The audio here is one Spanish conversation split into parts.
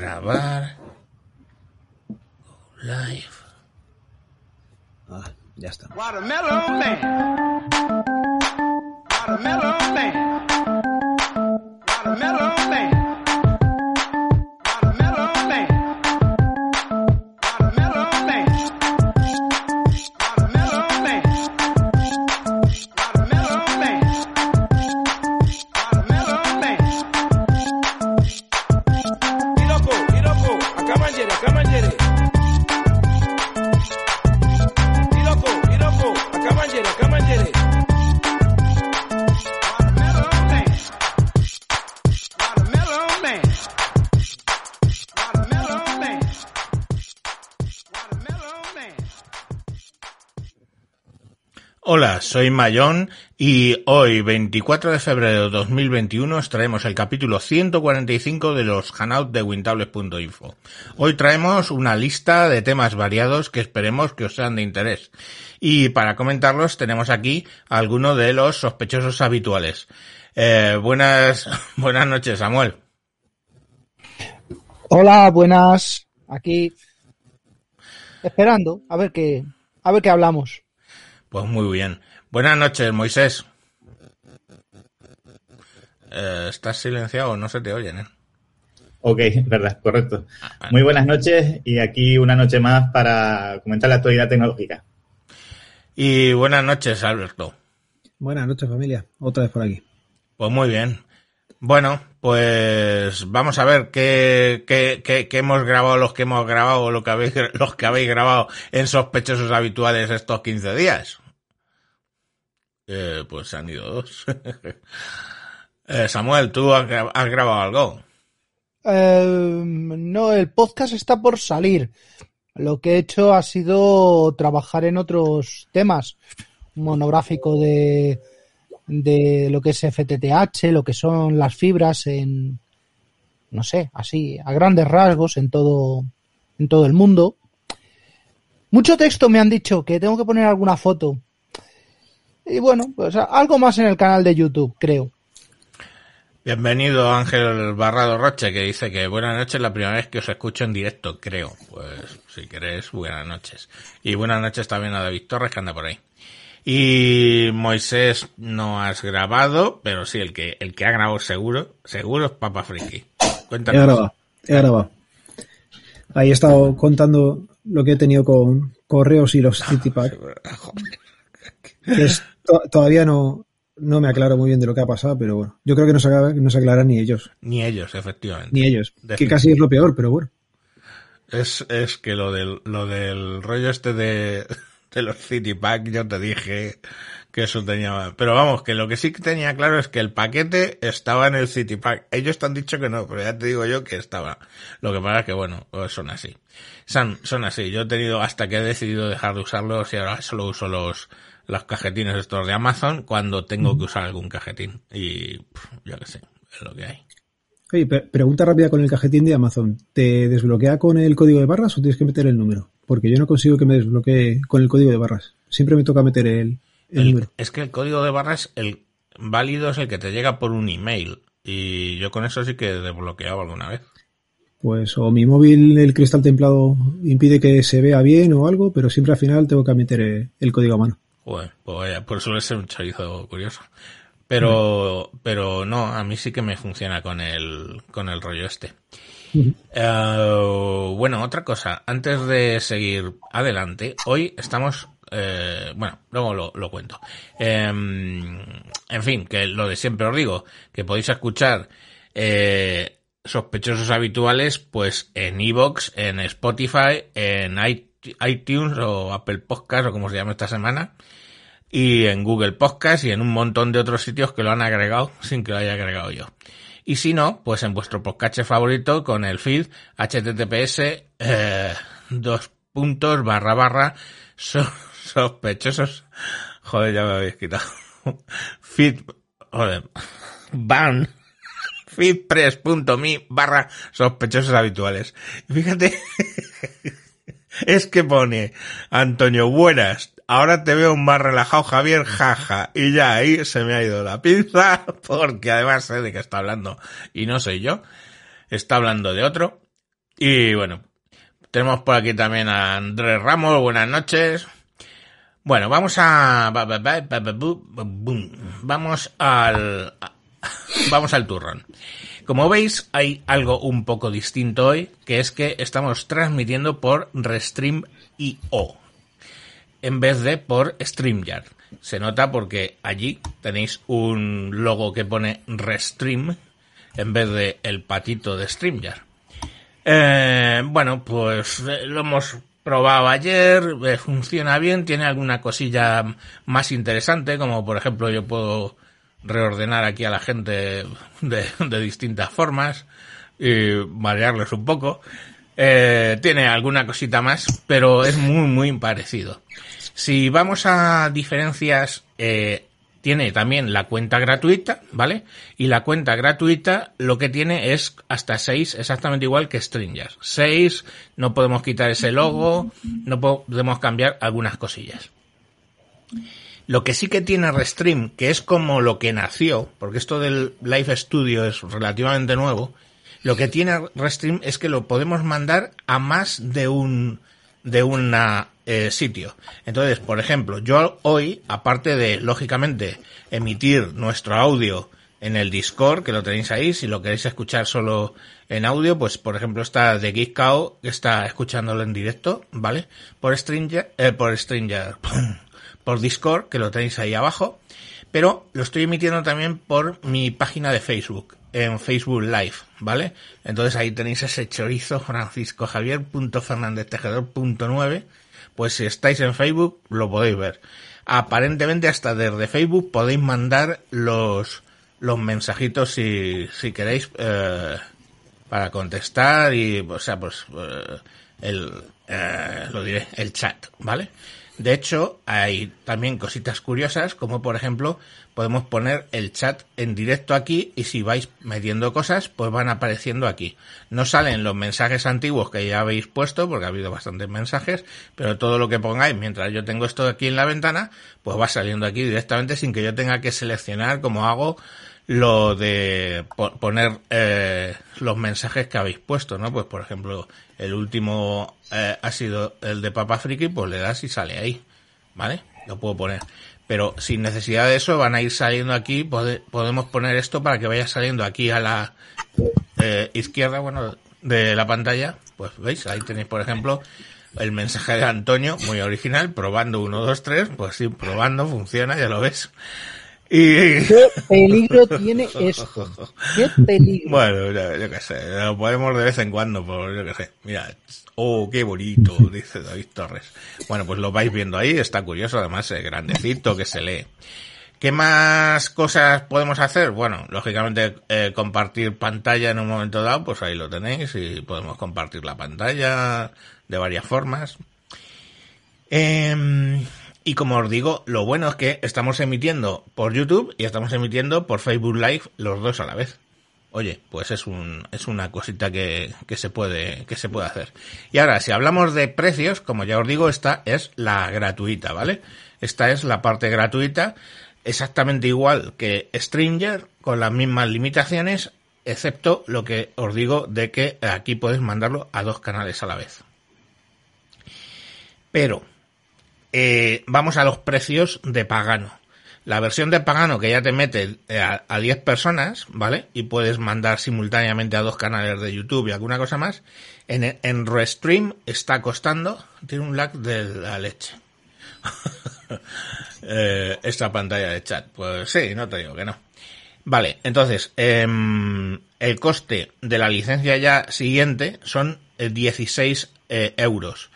Grabar. Live. Ah, ya está. Watermelon Man. Watermelon Man. Watermelon Man. Soy Mayón y hoy, 24 de febrero de 2021, os traemos el capítulo 145 de los Hangouts de Wintables.info. Hoy traemos una lista de temas variados que esperemos que os sean de interés. Y para comentarlos tenemos aquí a algunos de los sospechosos habituales. Eh, buenas, buenas noches, Samuel. Hola, buenas. Aquí esperando a ver qué a ver qué hablamos. Pues muy bien. Buenas noches, Moisés. Eh, ¿Estás silenciado? No se te oyen, ¿eh? Ok, verdad, correcto. Ah, Muy buenas noches y aquí una noche más para comentar la actualidad tecnológica. Y buenas noches, Alberto. Buenas noches, familia. Otra vez por aquí. Pues muy bien. Bueno, pues vamos a ver qué, qué, qué, qué hemos grabado los que hemos grabado, lo que habéis, los que habéis grabado en sospechosos habituales estos 15 días. Eh, pues han ido dos. Eh, Samuel, ¿tú has, gra- has grabado algo? Eh, no, el podcast está por salir. Lo que he hecho ha sido trabajar en otros temas. Un monográfico de, de lo que es FTTH, lo que son las fibras en, no sé, así, a grandes rasgos en todo, en todo el mundo. Mucho texto me han dicho que tengo que poner alguna foto. Y bueno, pues algo más en el canal de YouTube, creo. Bienvenido Ángel Barrado Roche, que dice que buenas noches, la primera vez que os escucho en directo, creo. Pues si querés, buenas noches. Y buenas noches también a David Torres, que anda por ahí. Y Moisés no has grabado, pero sí, el que, el que ha grabado seguro, seguro es Papa Friki. He Cuéntanos. grabado. He grabado. Ahí he estado contando lo que he tenido con correos y los Citypack, que es, to- todavía no, no me aclaro muy bien de lo que ha pasado, pero bueno, yo creo que no se, no se aclaran ni ellos, Ni ellos, efectivamente. ni ellos, que casi es lo peor, pero bueno. Es, es que lo del, lo del rollo este de, de los City Pack, yo te dije que eso tenía, pero vamos, que lo que sí que tenía claro es que el paquete estaba en el City Pack. Ellos te han dicho que no, pero ya te digo yo que estaba. Lo que pasa es que bueno, son así. Son, son así. Yo he tenido hasta que he decidido dejar de usarlos y ahora solo uso los, los cajetines estos de Amazon cuando tengo que usar algún cajetín. Y, pff, yo qué sé, es lo que hay. Oye, pre- pregunta rápida con el cajetín de Amazon. ¿Te desbloquea con el código de barras o tienes que meter el número? Porque yo no consigo que me desbloquee con el código de barras. Siempre me toca meter el, el El- número. es que el código de barras, el válido es el que te llega por un email. Y yo con eso sí que he desbloqueado alguna vez. Pues o mi móvil, el cristal templado, impide que se vea bien o algo, pero siempre al final tengo que meter eh, el código a mano. Joder, pues vaya, por suele ser un chorizo curioso. Pero, pero no, a mí sí que me funciona con el, con el rollo este. Eh, bueno, otra cosa, antes de seguir adelante, hoy estamos, eh, bueno, luego lo, lo cuento. Em, en fin, que lo de siempre os digo, que podéis escuchar eh, sospechosos habituales, pues en Evox, en Spotify, en iTunes o Apple Podcast o como se llama esta semana y en Google Podcast y en un montón de otros sitios que lo han agregado sin que lo haya agregado yo. Y si no, pues en vuestro podcast favorito con el feed https eh, dos puntos barra barra so- sospechosos. Joder, ya me habéis quitado. feed, joder, ban feedpress.me barra sospechosos habituales. Fíjate, es que pone Antonio, buenas. Ahora te veo más relajado, Javier, jaja. Y ya ahí se me ha ido la pinza, porque además sé de qué está hablando. Y no soy yo. Está hablando de otro. Y bueno, tenemos por aquí también a Andrés Ramos, buenas noches. Bueno, vamos a... Vamos al... Vamos al turrón. Como veis, hay algo un poco distinto hoy, que es que estamos transmitiendo por Restream.io en vez de por StreamYard. Se nota porque allí tenéis un logo que pone Restream en vez de el patito de StreamYard. Eh, bueno, pues eh, lo hemos probado ayer, eh, funciona bien, tiene alguna cosilla más interesante, como por ejemplo yo puedo reordenar aquí a la gente de, distintas formas y marearles un poco. Tiene alguna cosita más, pero es muy, muy parecido. Si vamos a diferencias, eh, tiene también la cuenta gratuita, ¿vale? Y la cuenta gratuita lo que tiene es hasta 6, exactamente igual que Stringers. 6, no podemos quitar ese logo, no podemos cambiar algunas cosillas. Lo que sí que tiene Restream, que es como lo que nació, porque esto del Live Studio es relativamente nuevo, lo que tiene Restream es que lo podemos mandar a más de un de un sitio. Entonces, por ejemplo, yo hoy, aparte de, lógicamente, emitir nuestro audio en el Discord, que lo tenéis ahí, si lo queréis escuchar solo en audio, pues por ejemplo está de Geekcow, que está escuchándolo en directo, ¿vale? Por Stringer, eh, por Stringer, por Discord, que lo tenéis ahí abajo, pero lo estoy emitiendo también por mi página de Facebook, en Facebook Live, ¿vale? Entonces ahí tenéis ese chorizo Francisco Javier.fernández-tejedor.9, pues si estáis en Facebook lo podéis ver. Aparentemente hasta desde Facebook podéis mandar los los mensajitos si, si queréis eh, para contestar y o sea pues eh, el eh, lo diré el chat vale de hecho hay también cositas curiosas como por ejemplo podemos poner el chat en directo aquí y si vais metiendo cosas pues van apareciendo aquí. No salen los mensajes antiguos que ya habéis puesto porque ha habido bastantes mensajes pero todo lo que pongáis mientras yo tengo esto aquí en la ventana pues va saliendo aquí directamente sin que yo tenga que seleccionar como hago lo de po poner eh, los mensajes que habéis puesto, ¿no? Pues por ejemplo, el último eh, ha sido el de Papa Friki, pues le das y sale ahí, ¿vale? Lo puedo poner. Pero sin necesidad de eso van a ir saliendo aquí, pode podemos poner esto para que vaya saliendo aquí a la eh, izquierda, bueno, de la pantalla. Pues veis, ahí tenéis por ejemplo el mensaje de Antonio, muy original, probando 1, 2, 3, pues sí, probando, funciona, ya lo ves. Y... ¿Qué peligro tiene esto? ¿Qué peligro? Bueno, yo, yo qué sé, lo podemos de vez en cuando, por yo qué sé. Mira, oh, qué bonito, dice David Torres. Bueno, pues lo vais viendo ahí, está curioso, además es grandecito que se lee. ¿Qué más cosas podemos hacer? Bueno, lógicamente eh, compartir pantalla en un momento dado, pues ahí lo tenéis y podemos compartir la pantalla de varias formas. Eh, y como os digo, lo bueno es que estamos emitiendo por YouTube y estamos emitiendo por Facebook Live los dos a la vez. Oye, pues es un, es una cosita que, que se puede, que se puede hacer. Y ahora, si hablamos de precios, como ya os digo, esta es la gratuita, ¿vale? Esta es la parte gratuita, exactamente igual que Stringer, con las mismas limitaciones, excepto lo que os digo de que aquí podéis mandarlo a dos canales a la vez. Pero, eh, vamos a los precios de Pagano. La versión de Pagano que ya te mete a, a 10 personas, ¿vale? Y puedes mandar simultáneamente a dos canales de YouTube y alguna cosa más. En, en Restream está costando, tiene un lag de la leche. eh, esta pantalla de chat. Pues sí, no te digo que no. Vale, entonces, eh, el coste de la licencia ya siguiente son 16 eh, euros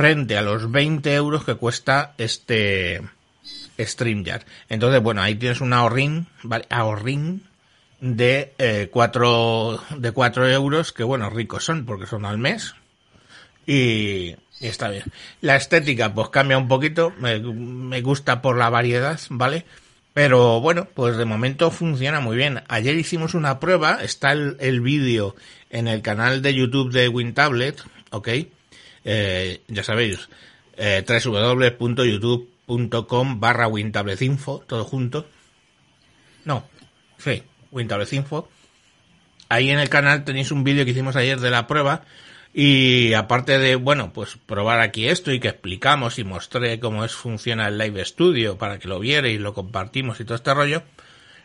frente a los 20 euros que cuesta este StreamYard. Entonces, bueno, ahí tienes un ahorrín, ¿vale? Ahorrín de eh, 4 de 4 euros, que bueno, ricos son porque son al mes. Y, está bien. La estética pues cambia un poquito, me, me gusta por la variedad, ¿vale? Pero bueno, pues de momento funciona muy bien. Ayer hicimos una prueba, está el, el vídeo en el canal de YouTube de WinTablet, ¿ok? Eh, ya sabéis, eh, www.youtube.com barra WinTabletInfo, todo junto. No, sí, WinTabletInfo. Ahí en el canal tenéis un vídeo que hicimos ayer de la prueba Y aparte de, bueno, pues probar aquí esto y que explicamos y mostré cómo es funciona el Live Studio para que lo vierais lo compartimos y todo este rollo,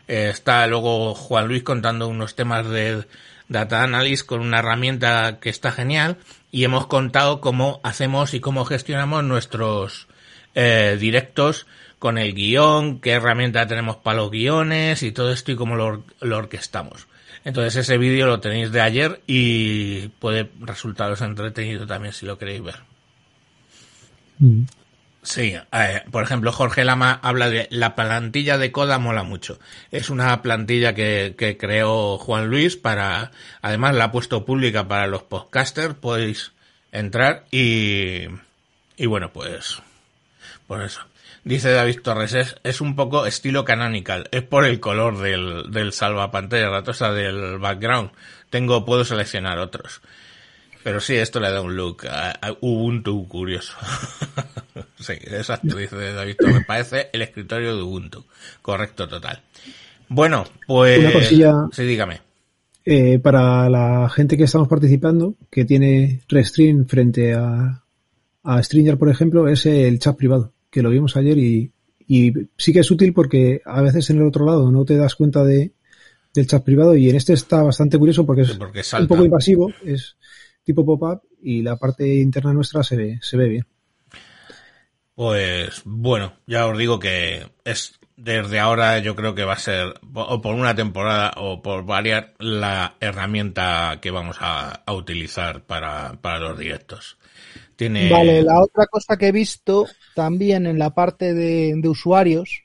eh, está luego Juan Luis contando unos temas de Data Analysis con una herramienta que está genial y hemos contado cómo hacemos y cómo gestionamos nuestros eh, directos con el guion, qué herramienta tenemos para los guiones y todo esto y cómo lo, lo orquestamos. Entonces ese vídeo lo tenéis de ayer y puede resultaros entretenido también si lo queréis ver. Mm. Sí, eh, por ejemplo, Jorge Lama habla de la plantilla de Coda mola mucho. Es una plantilla que, que creó Juan Luis para, además la ha puesto pública para los podcasters, podéis entrar y, y bueno, pues, por eso. Dice David Torres, es, es un poco estilo canonical, es por el color del, del salvapantalla ratosa del background. Tengo, puedo seleccionar otros. Pero sí, esto le da un look a, a Ubuntu curioso. sí, exacto, dice David Torres. Parece el escritorio de Ubuntu. Correcto, total. Bueno, pues... Una cosilla. Sí, dígame. Eh, para la gente que estamos participando, que tiene Restream frente a, a Stringer, por ejemplo, es el chat privado, que lo vimos ayer y, y sí que es útil porque a veces en el otro lado no te das cuenta de, del chat privado y en este está bastante curioso porque es Sí, porque un poco invasivo, es tipo pop-up y la parte interna nuestra se ve, se ve bien. Pues bueno, ya os digo que es desde ahora yo creo que va a ser o por una temporada o por variar la herramienta que vamos a, a utilizar para, para los directos. Tiene Vale, la otra cosa que he visto también en la parte de, de usuarios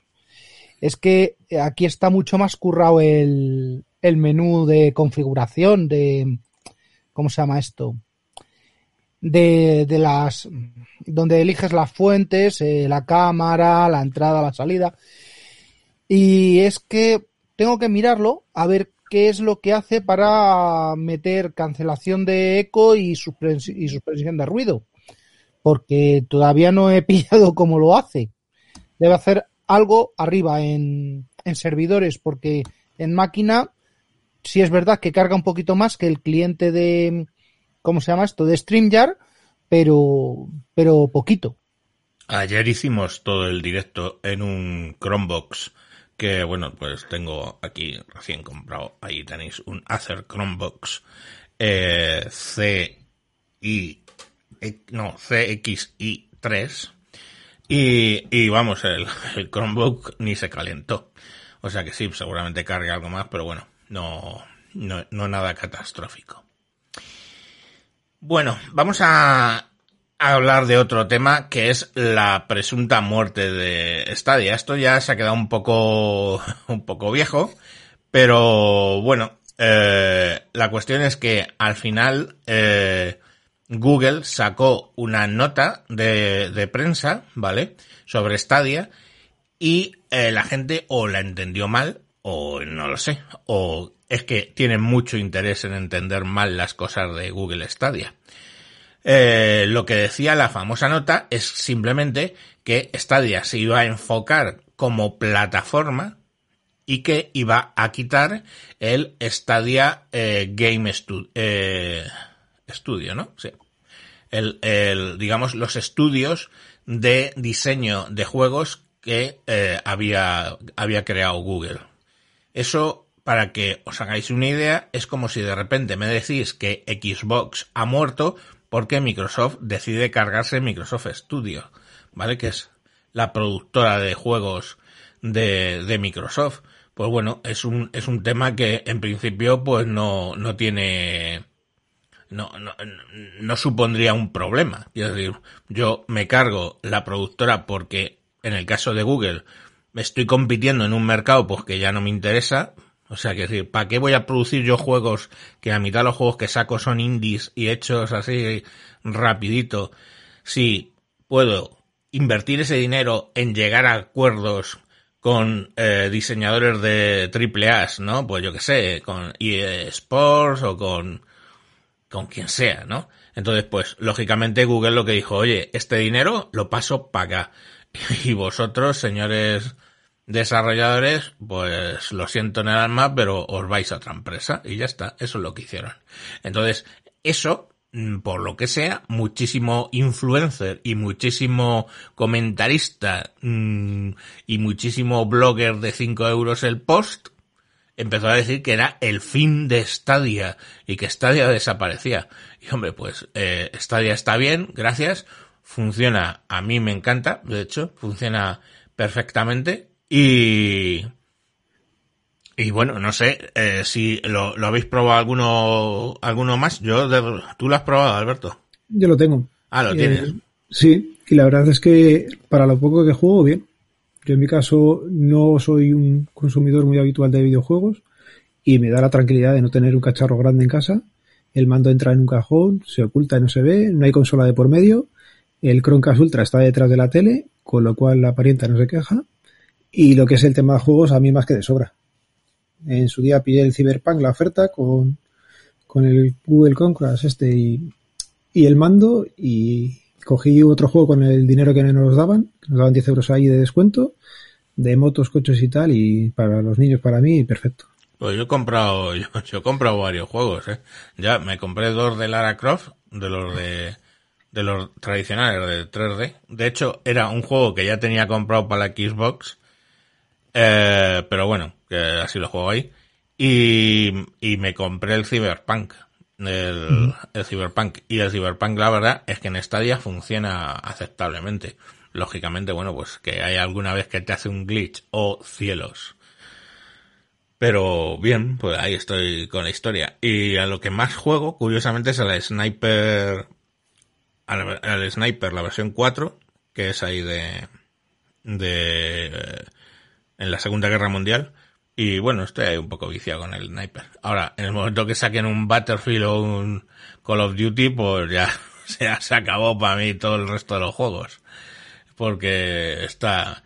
es que aquí está mucho más currado el, el menú de configuración de, ¿cómo se llama esto? De, de las, donde eliges las fuentes, eh, la cámara, la entrada, la salida. Y es que tengo que mirarlo a ver qué es lo que hace para meter cancelación de eco y, suspens- y suspensión de ruido. Porque todavía no he pillado cómo lo hace. Debe hacer algo arriba en, en servidores, porque en máquina sí es verdad que carga un poquito más que el cliente de, ¿cómo se llama esto? De StreamYard, pero, pero poquito. Ayer hicimos todo el directo en un Chromebox que, bueno, pues tengo aquí recién comprado. Ahí tenéis un Acer Chromebox eh, CI, eh, no, CXI3. Y, y vamos, el, el Chromebook ni se calentó. O sea que sí, seguramente cargue algo más, pero bueno, no, no, no nada catastrófico. Bueno, vamos a, hablar de otro tema que es la presunta muerte de Stadia. Esto ya se ha quedado un poco, un poco viejo, pero bueno, eh, la cuestión es que al final eh, Google sacó una nota de, de prensa, ¿vale? Sobre Stadia y eh, la gente o la entendió mal o no lo sé, o es que tienen mucho interés en entender mal las cosas de Google Stadia. Eh, lo que decía la famosa nota es simplemente que Stadia se iba a enfocar como plataforma y que iba a quitar el Stadia eh, Game Stu- eh, Studio, ¿no? Sí. El, el, digamos, los estudios de diseño de juegos que eh, había, había creado Google. Eso, para que os hagáis una idea, es como si de repente me decís que Xbox ha muerto porque Microsoft decide cargarse Microsoft Studio, ¿vale? Que es la productora de juegos de, de Microsoft. Pues bueno, es un, es un tema que en principio pues no, no tiene, no, no, no supondría un problema. Quiero decir, yo me cargo la productora porque en el caso de Google estoy compitiendo en un mercado pues que ya no me interesa. O sea, que decir, ¿para qué voy a producir yo juegos que a mitad de los juegos que saco son indies y hechos así rapidito? Si puedo invertir ese dinero en llegar a acuerdos con eh, diseñadores de triple A, ¿no? Pues yo que sé, con EA Sports o con con quien sea, ¿no? Entonces, pues, lógicamente Google lo que dijo, oye, este dinero lo paso para acá. Y vosotros, señores desarrolladores, pues lo siento en el alma, pero os vais a otra empresa y ya está. Eso es lo que hicieron. Entonces, eso mm, por lo que sea, muchísimo influencer y muchísimo comentarista mm, y muchísimo blogger de 5 euros el post empezó a decir que era el fin de Stadia y que Stadia desaparecía. Y hombre, pues eh, Stadia está bien, gracias, funciona, a mí me encanta, de hecho, funciona perfectamente y y bueno, no sé eh, si lo, lo, habéis probado alguno alguno más. Yo de, tú lo has probado, Alberto. Yo lo tengo. Ah, lo tienes. Eh, sí, y la verdad es que para lo poco que juego, bien. Yo en mi caso no soy un consumidor muy habitual de videojuegos y me da la tranquilidad de no tener un cacharro grande en casa. El mando entra en un cajón, se oculta y no se ve, no hay consola de por medio. El Chromecast Ultra está detrás de la tele, con lo cual la parienta no se queja. Y lo que es el tema de juegos, a mí más que de sobra. En su día pillé el Cyberpunk, la oferta, con, con el Google Chromecast este y, y el mando y cogí otro juego con el dinero que nos daban, nos daban 10 euros ahí de descuento, de motos, coches y tal, y para los niños, para mí, perfecto. Pues yo he comprado, yo, yo he comprado varios juegos, ¿eh? Ya me compré dos de Lara Croft, de los de, de los tradicionales de 3D. De hecho, era un juego que ya tenía comprado para la Xbox, eh, pero bueno, que así lo juego ahí. Y, y me compré el Cyberpunk, el, el Cyberpunk. Y el Cyberpunk, la verdad, es que en Stadia funciona aceptablemente. Lógicamente, bueno, pues que hay alguna vez que te hace un glitch o cielos. Pero bien, pues ahí estoy con la historia. Y a lo que más juego, curiosamente, es al Sniper, al, al Sniper, la versión 4, que es ahí de, de, en la Segunda Guerra Mundial. Y bueno, estoy ahí un poco viciado con el sniper. Ahora, en el momento que saquen un Battlefield o un Call of Duty, pues ya, se acabó para mí todo el resto de los juegos. Porque está,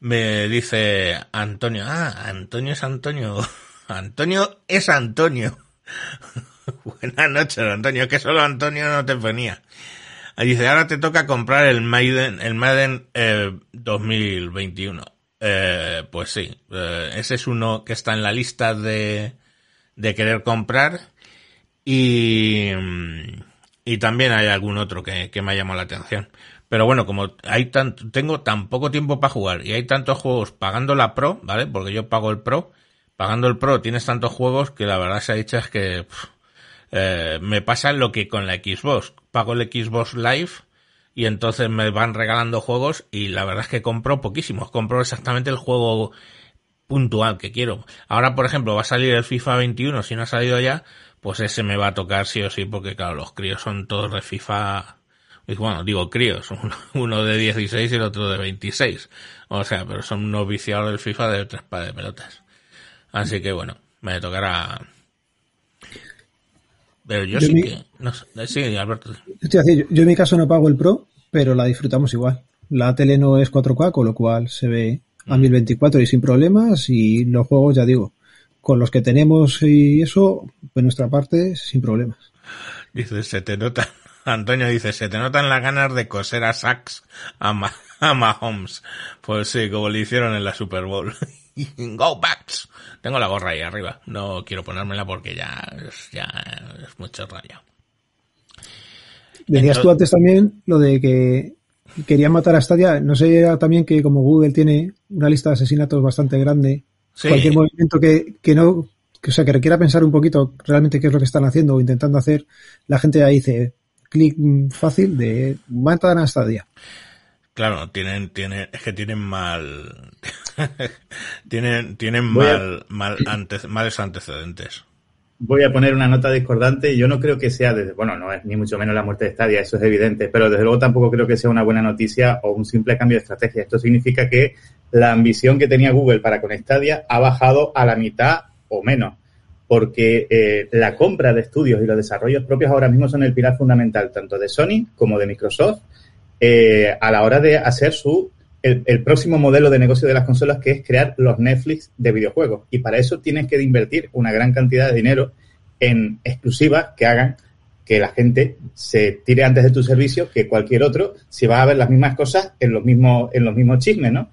me dice Antonio, ah, Antonio es Antonio. Antonio es Antonio. Buenas noches, Antonio, que solo Antonio no te ponía. Dice, ahora te toca comprar el Maiden, el Madden eh, 2021. Eh, pues sí, eh, ese es uno que está en la lista de, de querer comprar y, y también hay algún otro que, que me ha llamado la atención. Pero bueno, como hay tanto, tengo tan poco tiempo para jugar y hay tantos juegos pagando la Pro, ¿vale? Porque yo pago el Pro. Pagando el Pro tienes tantos juegos que la verdad se ha dicho es que eh, me pasa lo que con la Xbox. Pago el Xbox Live y entonces me van regalando juegos y la verdad es que compro poquísimos. Compro exactamente el juego puntual que quiero. Ahora, por ejemplo, va a salir el FIFA 21, si no ha salido ya, pues ese me va a tocar sí o sí, porque claro, los críos son todos de FIFA bueno, digo críos, uno de 16 y el otro de 26. O sea, pero son unos viciados del FIFA de tres pares de pelotas. Así que bueno, me tocará. Pero yo, Yo sí mi- que. No sé, sí, Alberto. Estoy así, yo, yo en mi caso no pago el Pro, pero la disfrutamos igual. La tele no es 4K, con lo cual se ve a 1024 y sin problemas. Y los juegos, ya digo, con los que tenemos y eso, de nuestra parte, sin problemas. Dice, se te nota. Antonio dice, se te notan las ganas de coser a Sachs a, Ma- a Mahomes. Pues sí, como le hicieron en la Super Bowl. Go Backs. Tengo la gorra ahí arriba. No quiero ponérmela porque ya es, ya es mucho rayo. Decías Entonces- tú antes también lo de que querían matar a Stadia. No sé también que como Google tiene una lista de asesinatos bastante grande, Sí. cualquier movimiento que, que no, que, o sea, que requiera pensar un poquito realmente qué es lo que están haciendo o intentando hacer, la gente ahí dice clic fácil de matan a Stadia. Claro, tienen, tienen, es que tienen mal, tienen, tienen a- mal, mal ante- males antecedentes. Voy a poner una nota discordante. Yo no creo que sea, desde, bueno, no es ni mucho menos la muerte de Stadia, eso es evidente, pero desde luego tampoco creo que sea una buena noticia o un simple cambio de estrategia. Esto significa que la ambición que tenía Google para con Stadia ha bajado a la mitad o menos, porque eh, la compra de estudios y los desarrollos propios ahora mismo son el pilar fundamental tanto de Sony como de Microsoft eh, a la hora de hacer su el, el próximo modelo de negocio de las consolas, que es crear los Netflix de videojuegos. Y para eso tienes que invertir una gran cantidad de dinero en exclusivas que hagan que la gente se tire antes de tu servicio que cualquier otro si vas a ver las mismas cosas en los mismos, en los mismos chismes, ¿no?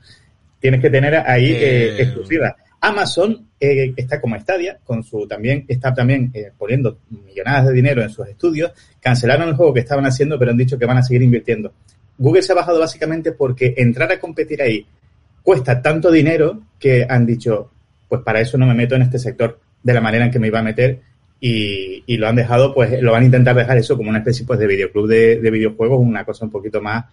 Tienes que tener ahí eh, Eh. exclusivas. Amazon eh, está como Stadia, con su también está también eh, poniendo millonadas de dinero en sus estudios. Cancelaron el juego que estaban haciendo, pero han dicho que van a seguir invirtiendo. Google se ha bajado básicamente porque entrar a competir ahí cuesta tanto dinero que han dicho, pues para eso no me meto en este sector de la manera en que me iba a meter y, y lo han dejado, pues lo van a intentar dejar eso como una especie pues de videoclub de, de videojuegos, una cosa un poquito más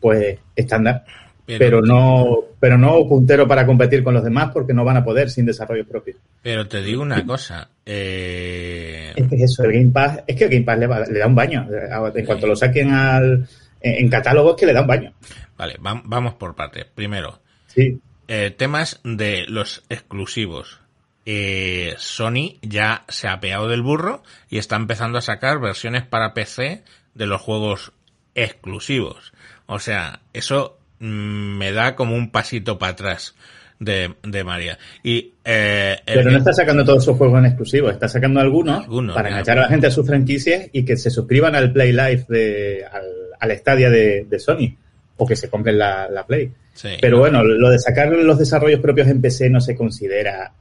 pues estándar pero, no pero no puntero para competir con los demás porque no van a poder sin desarrollo propio. Pero te digo una cosa. Eh... Es que eso, el Game Pass, es que el Game Pass le, va, le da un baño. En cuanto lo saquen al, en, catálogo es que le da un baño. Vale, va, vamos por partes. Primero, sí. eh, temas de los exclusivos. Eh, Sony ya se ha peado del burro y está empezando a sacar versiones para PC de los juegos exclusivos. O sea, eso me da como un pasito para atrás de, de María. Y, eh, Pero no está sacando todos sus juegos en exclusivo, está sacando algunos, para enganchar a la gente a sus franquicias y que se suscriban al Play Live de, al, al Stadia de, de, Sony o que se compren la, la Play. Sí, Pero bueno, lo de sacar los desarrollos propios en PC no se considera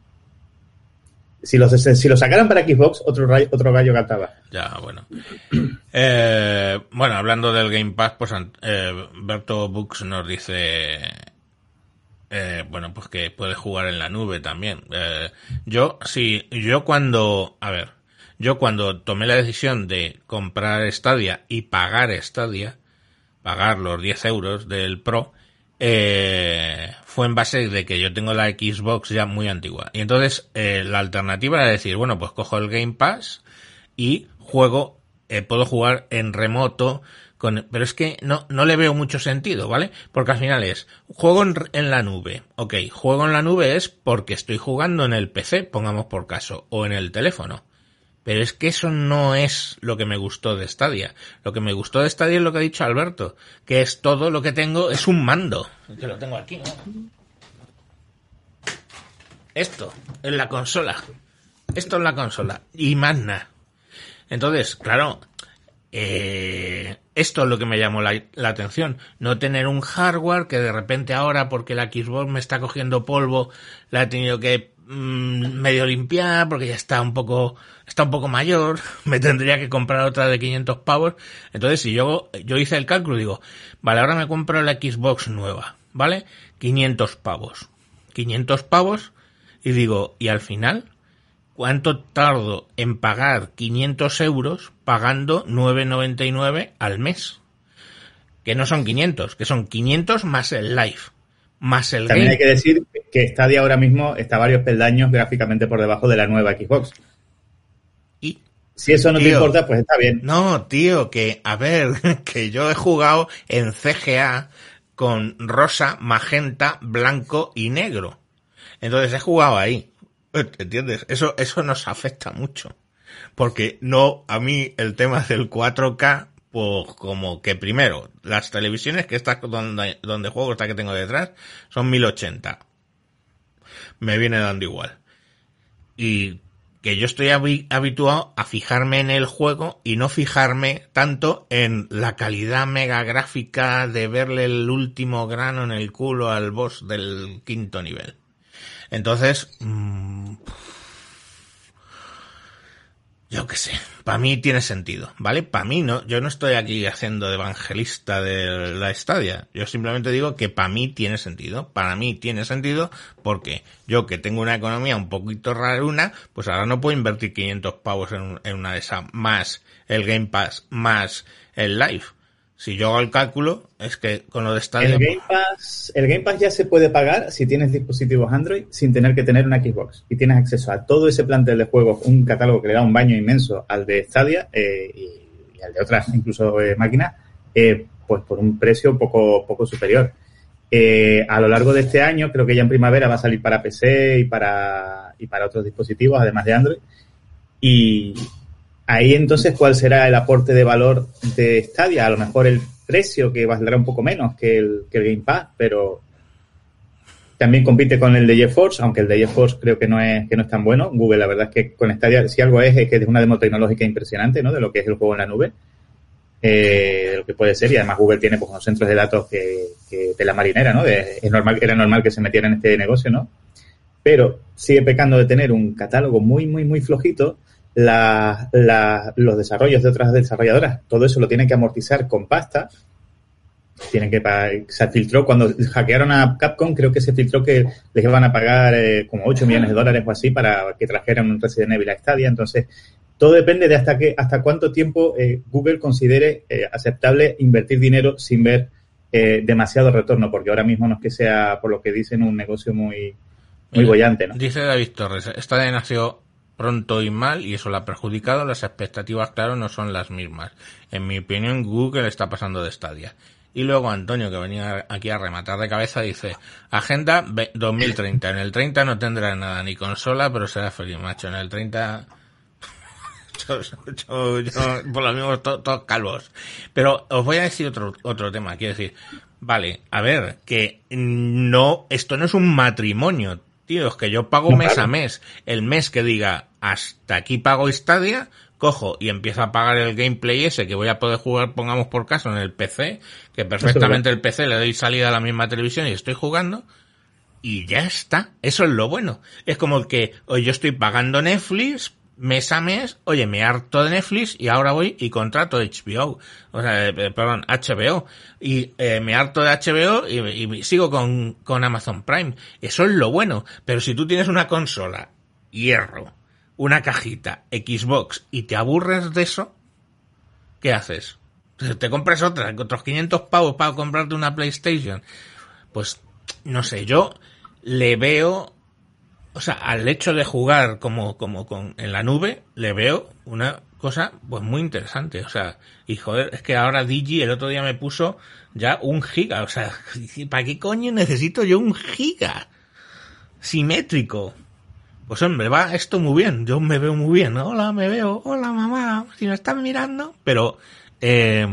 si los, si lo sacaran para Xbox, otro, otro gallo cantaba. Ya, bueno. Eh, bueno, hablando del Game Pass, pues eh, Berto Books nos dice, eh, bueno, pues que puede jugar en la nube también. Eh, yo, sí, yo cuando, a ver, yo cuando tomé la decisión de comprar Stadia y pagar Stadia, pagar los 10 euros del Pro, eh, fue en base de que yo tengo la Xbox ya muy antigua. Y entonces eh, la alternativa era decir, bueno, pues cojo el Game Pass y juego, eh, puedo jugar en remoto, con, pero es que no, no le veo mucho sentido, ¿vale? Porque al final es, juego en, en la nube. Ok, juego en la nube es porque estoy jugando en el PC, pongamos por caso, o en el teléfono. Pero es que eso no es lo que me gustó de Stadia. Lo que me gustó de Stadia es lo que ha dicho Alberto, que es todo lo que tengo es un mando. Que lo tengo aquí, ¿no? Esto, en la consola. Esto en la consola. Y más nada. Entonces, claro, eh, esto es lo que me llamó la, atención. No tener un hardware que de repente ahora, porque la Xbox me está cogiendo polvo, la he tenido que mmm, medio limpiar porque ya está un poco está un poco mayor, me tendría que comprar otra de 500 pavos. Entonces, si yo, yo hice el cálculo, digo, vale, ahora me compro la Xbox nueva, ¿vale? 500 pavos. 500 pavos, y digo, y al final, ¿cuánto tardo en pagar 500 euros pagando 9,99 al mes? Que no son 500, que son 500 más el live. Más el También game. hay que decir que Stadia ahora mismo está varios peldaños gráficamente por debajo de la nueva Xbox. Si eso no tío, te importa, pues está bien. No, tío, que, a ver, que yo he jugado en CGA con rosa, magenta, blanco y negro. Entonces he jugado ahí. ¿Entiendes? Eso, eso nos afecta mucho. Porque no, a mí el tema del 4K, pues como que primero, las televisiones que está donde, donde juego, esta que tengo detrás, son 1080. Me viene dando igual. Y que yo estoy habituado a fijarme en el juego y no fijarme tanto en la calidad mega gráfica de verle el último grano en el culo al boss del quinto nivel. Entonces, mmm, yo qué sé, para mí tiene sentido, ¿vale? Para mí no, yo no estoy aquí haciendo evangelista de la estadia, yo simplemente digo que para mí tiene sentido, para mí tiene sentido porque yo que tengo una economía un poquito raruna, pues ahora no puedo invertir 500 pavos en, en una de esas, más el Game Pass, más el Live. Si yo hago el cálculo, es que con lo de Stadia... El Game, Pass, el Game Pass ya se puede pagar si tienes dispositivos Android sin tener que tener una Xbox. Y tienes acceso a todo ese plantel de juegos, un catálogo que le da un baño inmenso al de Stadia eh, y, y, al de otras incluso eh, máquinas, eh, pues por un precio poco, poco superior. A lo largo de este año, creo que ya en primavera va a salir para PC y para, y para otros dispositivos, además de Android. Y, Ahí entonces, ¿cuál será el aporte de valor de Stadia? A lo mejor el precio que valdrá un poco menos que el, que Game Pass, pero también compite con el de GeForce, aunque el de GeForce creo que no es que no es tan bueno. Google, la verdad es que con Stadia, si algo es, es que es una demo tecnológica impresionante, ¿no? De lo que es el juego en la nube, eh, de lo que puede ser. Y además Google tiene pues unos centros de datos que, de la marinera, ¿no? Es normal, era normal que se metiera en este negocio, ¿no? pero sigue pecando de tener un catálogo muy, muy, muy flojito. La- la- los desarrollos de otras desarrolladoras, todo eso lo tienen que amortizar con pasta. Tienen que pagar, se filtró cuando hackearon a Capcom, creo que se filtró que les iban a pagar eh, como 8 millones de dólares o así para que trajeran un Resident Evil a Stadia. Entonces, todo depende de hasta qué, hasta cuánto tiempo eh, Google considere eh, aceptable invertir dinero sin ver eh, demasiado retorno, porque ahora mismo no es que sea, por lo que dicen, un negocio muy, muy bollante, ¿no? Dice David Torres, esta nació pronto y mal y eso la ha perjudicado. Las expectativas, claro, no son las mismas. En mi opinión, Google está pasando de estadia. Y luego Antonio, que venía aquí a rematar de cabeza, dice, Agenda ve- 2030. En el 30 no tendrá nada ni consola, pero será feliz, macho. En el 30... yo- yo- yo- por lo mismo, to- todos calvos. Pero os voy a decir otro, otro tema. Quiero decir, vale, a ver, que no, esto no es un matrimonio, tío, es que yo pago No, mes claro. a mes. El mes que diga, hasta aquí pago Stadia, cojo y empiezo a pagar el gameplay ese que voy a poder jugar, pongamos por caso, en el PC, que perfectamente el PC le doy salida a la misma televisión y estoy jugando, y ya está. Eso es lo bueno. Es como que, oye, yo estoy pagando Netflix mes a mes, oye, me harto de Netflix y ahora voy y contrato HBO, o sea, eh, perdón, HBO, y eh, me harto de HBO y, y sigo con, con Amazon Prime. Eso es lo bueno. Pero si tú tienes una consola, hierro, una cajita, Xbox, y te aburres de eso, ¿qué haces? Te compras otra, otros 500 pavos para comprarte una PlayStation. Pues, no sé, yo le veo, o sea, al hecho de jugar como, como con, en la nube, le veo una cosa, pues muy interesante. O sea, y joder, es que ahora Digi el otro día me puso ya un giga. O sea, ¿para qué coño necesito yo un giga? Simétrico. Pues hombre, va esto muy bien, yo me veo muy bien. Hola, me veo, hola mamá, si me están mirando, pero eh,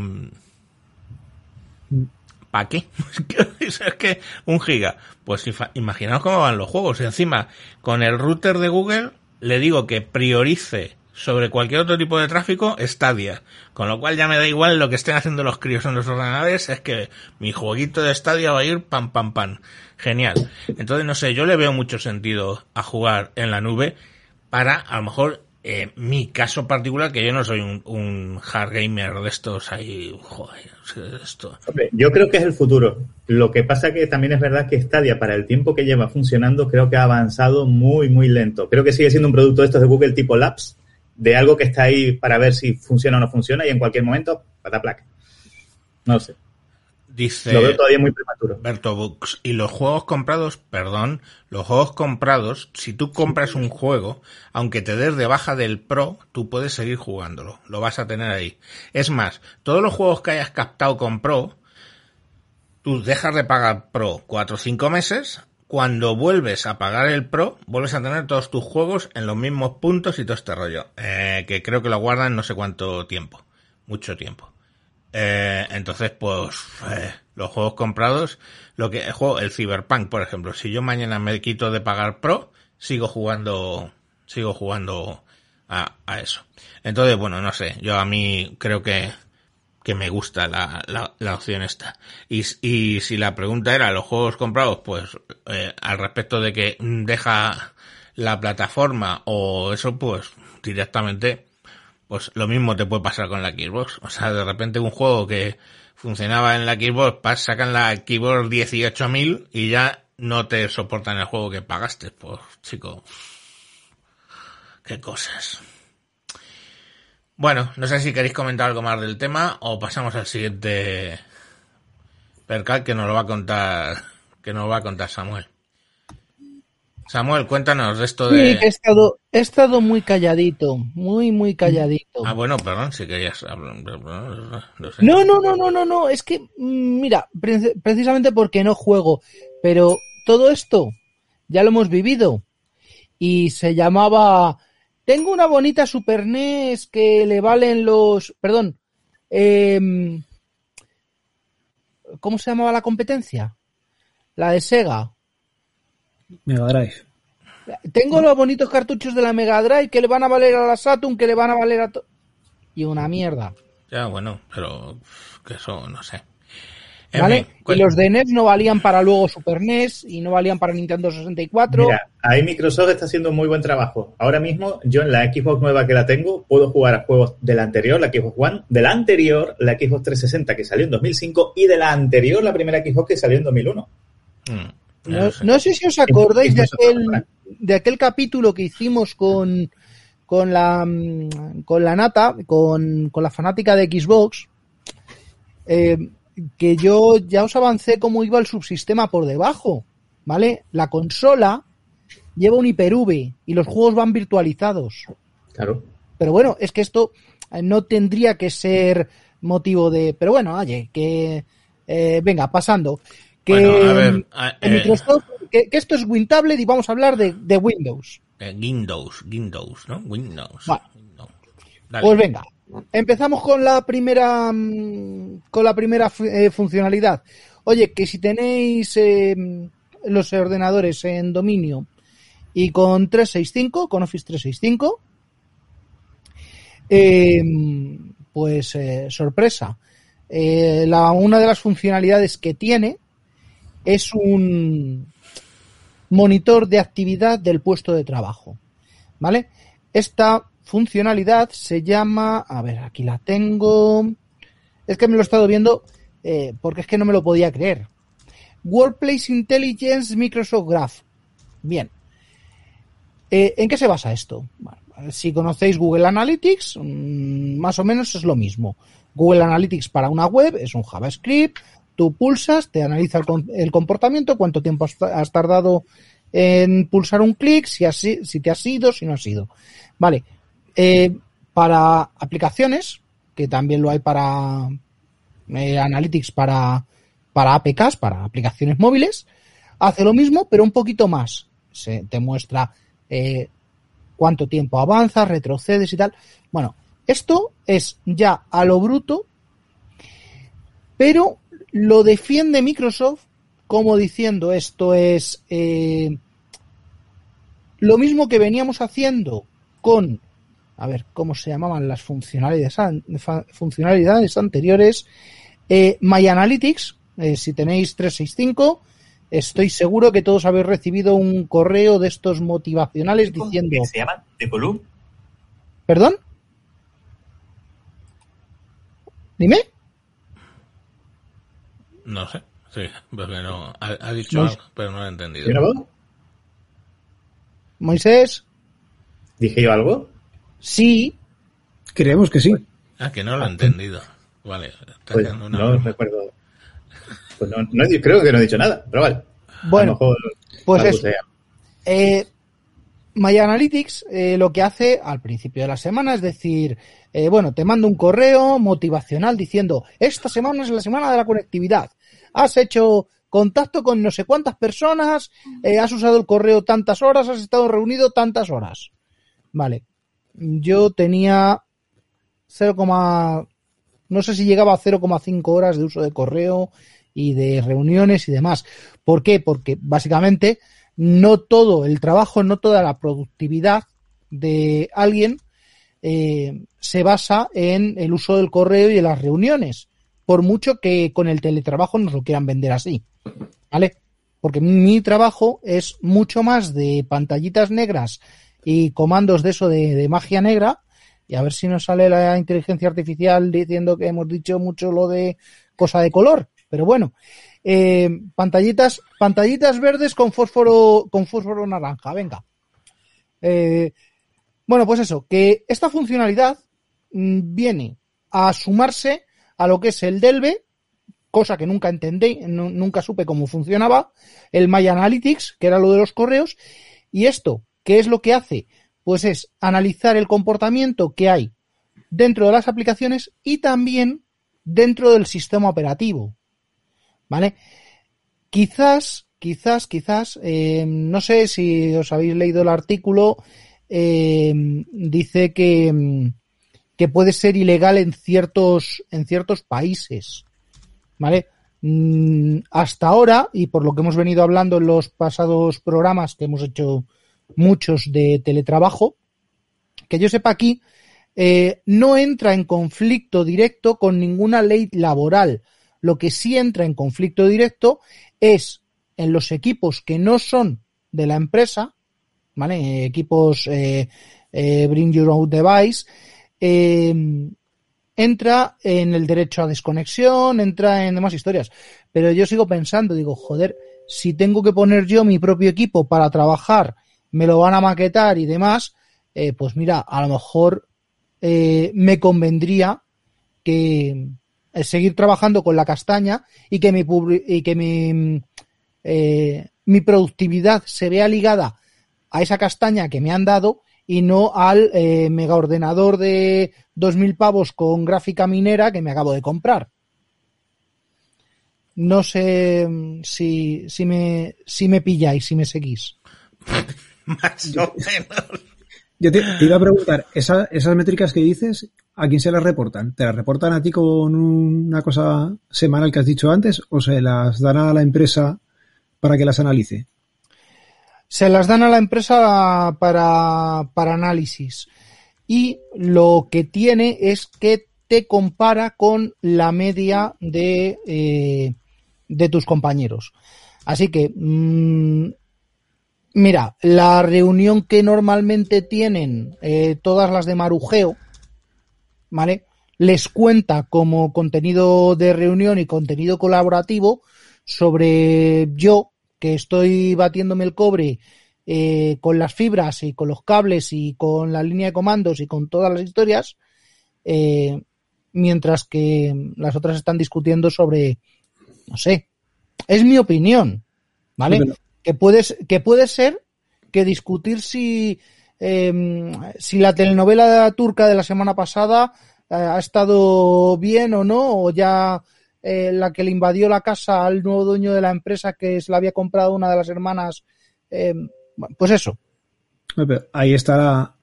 ¿para qué? es que un giga. Pues imaginaos cómo van los juegos. Y encima, con el router de Google, le digo que priorice sobre cualquier otro tipo de tráfico Stadia. Con lo cual ya me da igual lo que estén haciendo los críos en los ordenadores, es que mi jueguito de Stadia va a ir pam pam pam. Genial. Entonces, no sé, yo le veo mucho sentido a jugar en la nube para, a lo mejor, eh, mi caso particular, que yo no soy un, hard gamer de estos ahí, joder, esto. Yo creo que es el futuro. Lo que pasa que también es verdad que Stadia, para el tiempo que lleva funcionando, creo que ha avanzado muy, muy lento. Creo que sigue siendo un producto de estos de Google tipo Labs, de algo que está ahí para ver si funciona o no funciona y en cualquier momento, pataplaca. No sé. Dice Lo veo todavía muy prematuro. Berto Books. Y los juegos comprados, perdón, los juegos comprados, si tú compras un juego, aunque te des de baja del Pro, tú puedes seguir jugándolo. Lo vas a tener ahí. Es más, todos los juegos que hayas captado con Pro, tú dejas de pagar Pro 4 o 5 meses, cuando vuelves a pagar el Pro, vuelves a tener todos tus juegos en los mismos puntos y todo este rollo. Eh, que creo que lo guardan no sé cuánto tiempo. Mucho tiempo. Eh, entonces, pues, eh, los juegos comprados, lo que el juego, el Cyberpunk, por ejemplo, si yo mañana me quito de pagar Pro, sigo jugando, sigo jugando a, a eso. Entonces, bueno, no sé, yo a mí creo que, que me gusta la, la, la opción esta. Y, y si la pregunta era los juegos comprados, pues, eh, al respecto de que deja la plataforma o eso, pues, directamente, pues lo mismo te puede pasar con la Xbox. O sea, de repente un juego que funcionaba en la Xbox, sacan la Xbox 18.000 y ya no te soportan el juego que pagaste. Pues, chico, qué cosas. Bueno, no sé si queréis comentar algo más del tema o pasamos al siguiente percal que nos lo va a contar, que nos lo va a contar Samuel. Samuel, cuéntanos de esto Sí, de... que he estado, he estado muy calladito, muy, muy calladito. Ah, bueno, perdón, si querías hablar. No, sé. No, no, no, no, no, no, es que, mm, mira, pre- precisamente porque no juego, pero todo esto ya lo hemos vivido y se llamaba, tengo una bonita Super NES que le valen los, perdón, em, ¿cómo se llamaba la competencia? La de Sega. Mega Drive. Tengo los bonitos cartuchos de la Mega Drive que le van a valer a la Saturn, que le van a valer a... Y una mierda. Ya, bueno, pero que eso no sé. En ¿Vale? fin, y los de NES no valían para luego Super NES y no valían para Nintendo 64. Mira, ahí Microsoft está haciendo un muy buen trabajo. Ahora mismo, yo en la Xbox nueva que la tengo, puedo jugar a juegos de la anterior, la Xbox One, de la anterior, la Xbox 360 que salió en 2005 y de la anterior, la primera Xbox que salió en 2001. Mm, No, no sé. si os acordáis de aquel, de aquel capítulo que hicimos con, con la con la nata, con, con la fanática de Xbox, eh, que yo ya os avancé cómo iba el subsistema por debajo, ¿vale? La consola lleva un Hyper-V y los juegos van virtualizados. Claro. Pero bueno, es que esto eh, no tendría que ser motivo de. Pero bueno, oye, que. eh, venga, pasando. Que, Bueno, a ver, a- en eh, Microsoft, que, que esto es WinTablet y vamos a hablar de, de Windows. eh, Windows, Windows, ¿no? Windows. Vale. Windows. Dale. Pues venga, empezamos con la primera mm, con la primera eh, funcionalidad. Oye, que si tenéis los ordenadores en dominio y con 365, con Office 365, eh, pues eh, sorpresa. Eh, la, una de las funcionalidades que tiene es un monitor de actividad del puesto de trabajo. ¿Vale? Esta funcionalidad se llama, a ver, aquí la tengo. Es que me lo he estado viendo eh, porque es que no me lo podía creer. Workplace Intelligence Microsoft Graph. Bien. Eh, ¿En qué se basa esto? Bueno, si conocéis Google Analytics, mm, más o menos es lo mismo. Google Analytics para una web es un JavaScript, tú pulsas, te analiza el, el comportamiento, cuánto tiempo has, tardado en pulsar un clic, si, has si te has ido, si no has ido. Vale. Eh, para aplicaciones, que también lo hay para eh, Analytics para, para APKs, para aplicaciones móviles, hace lo mismo, pero un poquito más. Se te muestra eh, cuánto tiempo avanzas, retrocedes y tal. Bueno, esto es ya a lo bruto, pero lo defiende Microsoft como diciendo esto es eh, lo mismo que veníamos haciendo con, a ver, ¿cómo se llamaban las funcionalidades, funcionalidades anteriores? Eh, My Analytics, eh, si tenéis 365, estoy seguro que todos habéis recibido un correo de estos motivacionales diciendo, ¿Qué se llama? ¿De column? ¿perdón? Dime. No sé. Sí, porque no. Ha, ha dicho algo, pero no lo he entendido. ¿Sí, una voz? Moisés, ¿Dije yo algo? sí, Creemos que sí. Ah, que no lo he entendido. Vale. está Pues una no broma. recuerdo. Pues no, no creo que no he dicho nada, pero vale. Bueno, pues eso. Eh, My Analytics eh, lo que hace al principio de la semana es decir, eh, bueno, te mando un correo motivacional diciendo, esta semana es la semana de la conectividad. Has hecho contacto con no sé cuántas personas, eh, has usado el correo tantas horas, has estado reunido tantas horas. Vale. Yo tenía 0, no sé si llegaba a 0,5 horas de uso de correo y de reuniones y demás. ¿Por qué? Porque básicamente no todo el trabajo, no toda la productividad de alguien eh, se basa en el uso del correo y en las reuniones, por mucho que con el teletrabajo nos lo quieran vender así, ¿vale? Porque mi trabajo es mucho más de pantallitas negras y comandos de eso de, de magia negra, y a ver si nos sale la inteligencia artificial diciendo que hemos dicho mucho lo de cosa de color, pero bueno, eh, pantallitas, pantallitas verdes con fósforo, con fósforo naranja, venga. Eh, bueno, pues eso, que esta funcionalidad mm, viene a sumarse a lo que es el Delve, cosa que nunca entendí, nu- nunca supe cómo funcionaba, el My Analytics, que era lo de los correos, y esto, ¿qué es lo que hace? Pues es analizar el comportamiento que hay dentro de las aplicaciones y también dentro del sistema operativo. ¿Vale? Quizás, quizás, quizás, eh, no sé si os habéis leído el artículo, eh, dice que, mm, que puede ser ilegal en ciertos, en ciertos países. ¿Vale? Mm, hasta ahora, y por lo que hemos venido hablando en los pasados programas que hemos hecho muchos de teletrabajo, que yo sepa aquí, eh, no entra en conflicto directo con ninguna ley laboral, Lo que sí entra en conflicto directo es en los equipos que no son de la empresa, ¿vale? Equipos eh, eh, Bring Your Own Device, eh, entra en el derecho a desconexión, entra en demás historias. Pero yo sigo pensando, digo, joder, si tengo que poner yo mi propio equipo para trabajar, me lo van a maquetar y demás, eh, pues mira, a lo mejor eh, me convendría que eh, seguir trabajando con la castaña y que mi y que mi eh, mi productividad se vea ligada a esa castaña que me han dado y no al eh, mega ordenador de 2.000 pavos con gráfica minera que me acabo de comprar. No sé mm, si, si, me, si me pilláis, si me seguís. Más o menos. Yo te, te iba a preguntar, esa- esas métricas que dices, ¿a quién se las reportan? ¿Te las reportan a ti con una cosa semanal que has dicho antes o se las dan a la empresa para que las analice? Se las dan a la empresa para, para análisis. Y lo que tiene es que te compara con la media de, eh, de tus compañeros. Así que, mm, mira, la reunión que normalmente tienen eh, todas las de Marujeo, ¿vale? Les cuenta como contenido de reunión y contenido colaborativo sobre yo, que estoy batiéndome el cobre eh, con las fibras y con los cables y con la línea de comandos y con todas las historias, eh, mientras que las otras están discutiendo sobre, no sé, es mi opinión, ¿vale? Sí, pero- Que, puedes, que puede ser que discutir si, eh, si la telenovela turca de la semana pasada eh, ha estado bien o no, o ya eh, la que le invadió la casa al nuevo dueño de la empresa que se la había comprado una de las hermanas, eh, pues eso. Pero Ahí está la,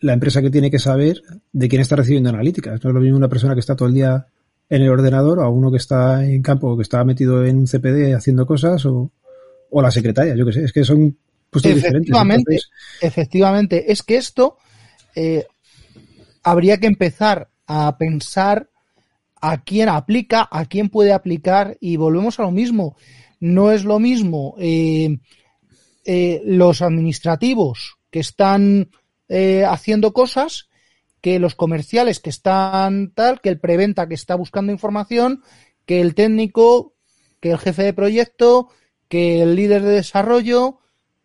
la empresa que tiene que saber de quién está recibiendo analíticas. No es lo mismo una persona que está todo el día en el ordenador o a uno que está en campo o que está metido en un CPD haciendo cosas o, o la secretaria, yo que sé. Es que son puestos diferentes. Efectivamente, Entonces, efectivamente. Es que esto eh, habría que empezar a pensar a quién aplica, a quién puede aplicar y volvemos a lo mismo. No es lo mismo eh, eh, los administrativos que están eh, haciendo cosas que los comerciales que están tal, que el preventa que está buscando información, que el técnico, que el jefe de proyecto, que el líder de desarrollo,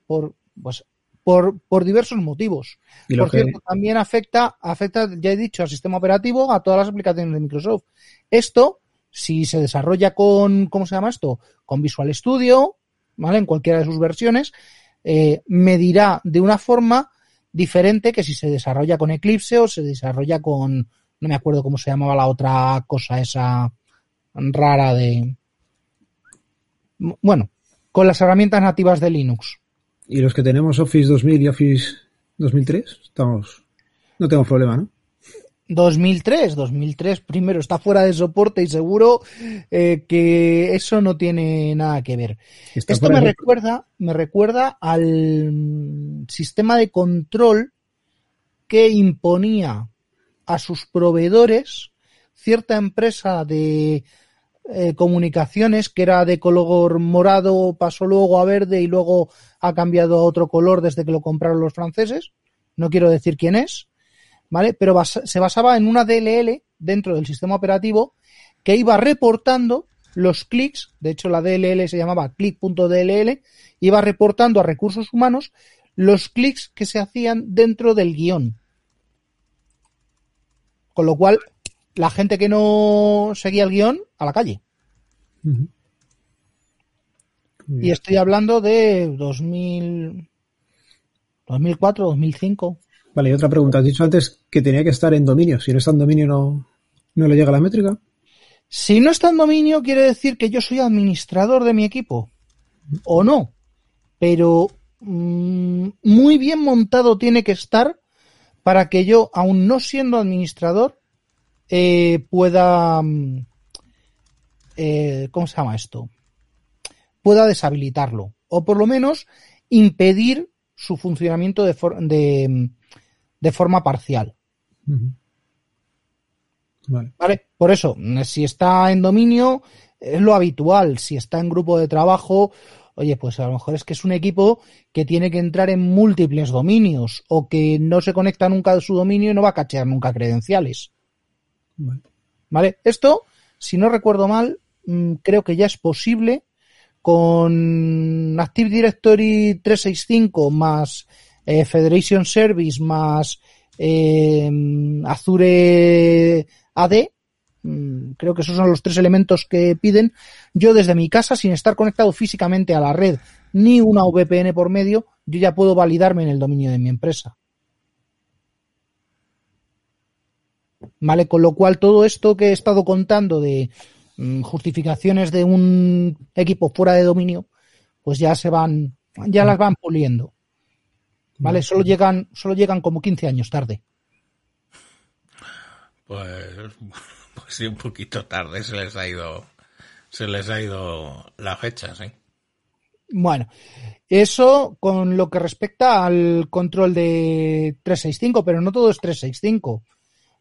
por, pues, por, por diversos motivos. y lo Por que, cierto, también afecta, afecta, ya he dicho, al sistema operativo, a todas las aplicaciones de Microsoft. Esto, si se desarrolla con, ¿cómo se llama esto? Con Visual Studio, ¿vale? En cualquiera de sus versiones, eh, medirá de una forma diferente que si se desarrolla con Eclipse o se desarrolla con, no me acuerdo cómo se llamaba la otra cosa esa rara de, bueno, con las herramientas nativas de Linux. Y los que tenemos Office 2000 y Office 2003, estamos, no tenemos problema, ¿no? 2003, 2003 primero está fuera de soporte y seguro eh, que eso no tiene nada que ver. Está Esto me recuerda, me recuerda al mm, sistema de control que imponía a sus proveedores cierta empresa de eh, comunicaciones que era de color morado, pasó luego a verde y luego ha cambiado a otro color desde que lo compraron los franceses. No quiero decir quién es, ¿vale? Pero se basaba en una DLL dentro del sistema operativo que iba reportando los clics, de hecho la DLL se llamaba click.dll, iba reportando a recursos humanos los clics que se hacían dentro del guion. Con lo cual, la gente que no seguía el guion, a la calle. Y estoy hablando de 2000, 2004, 2005. Vale, y otra pregunta. Has dicho antes que tenía que estar en dominio. Si no está en dominio, no, no le llega la métrica. Si no está en dominio, quiere decir que yo soy administrador de mi equipo. O no. Pero mm, muy bien montado tiene que estar para que yo, aun no siendo administrador, eh, pueda... mm, eh, ¿Cómo se llama esto? Pueda deshabilitarlo. O por lo menos impedir su funcionamiento de, for- de, de forma parcial. Vale. ¿Vale? Por eso, si está en dominio, es lo habitual. Si está en grupo de trabajo, oye, pues a lo mejor es que es un equipo que tiene que entrar en múltiples dominios o que no se conecta nunca a su dominio y no va a cachear nunca credenciales. Vale. Esto, si no recuerdo mal, mm, creo que ya es posible con Active Directory 365 más eh, Federation Service más eh, Azure AD. mm, Creo que esos son los tres elementos que piden. Yo desde mi casa, sin estar conectado físicamente a la red ni una VPN por medio, yo ya puedo validarme en el dominio de mi empresa. ¿Vale? Con lo cual, todo esto que he estado contando de mm, justificaciones de un equipo fuera de dominio, pues ya se van, ya las van puliendo. ¿Vale? Solo llegan, solo llegan como 15 años tarde. Pues, pues sí, un poquito tarde se les ha ido, se les ha ido la fecha, sí. Bueno, eso con lo que respecta al control de 365, pero no todo es 365,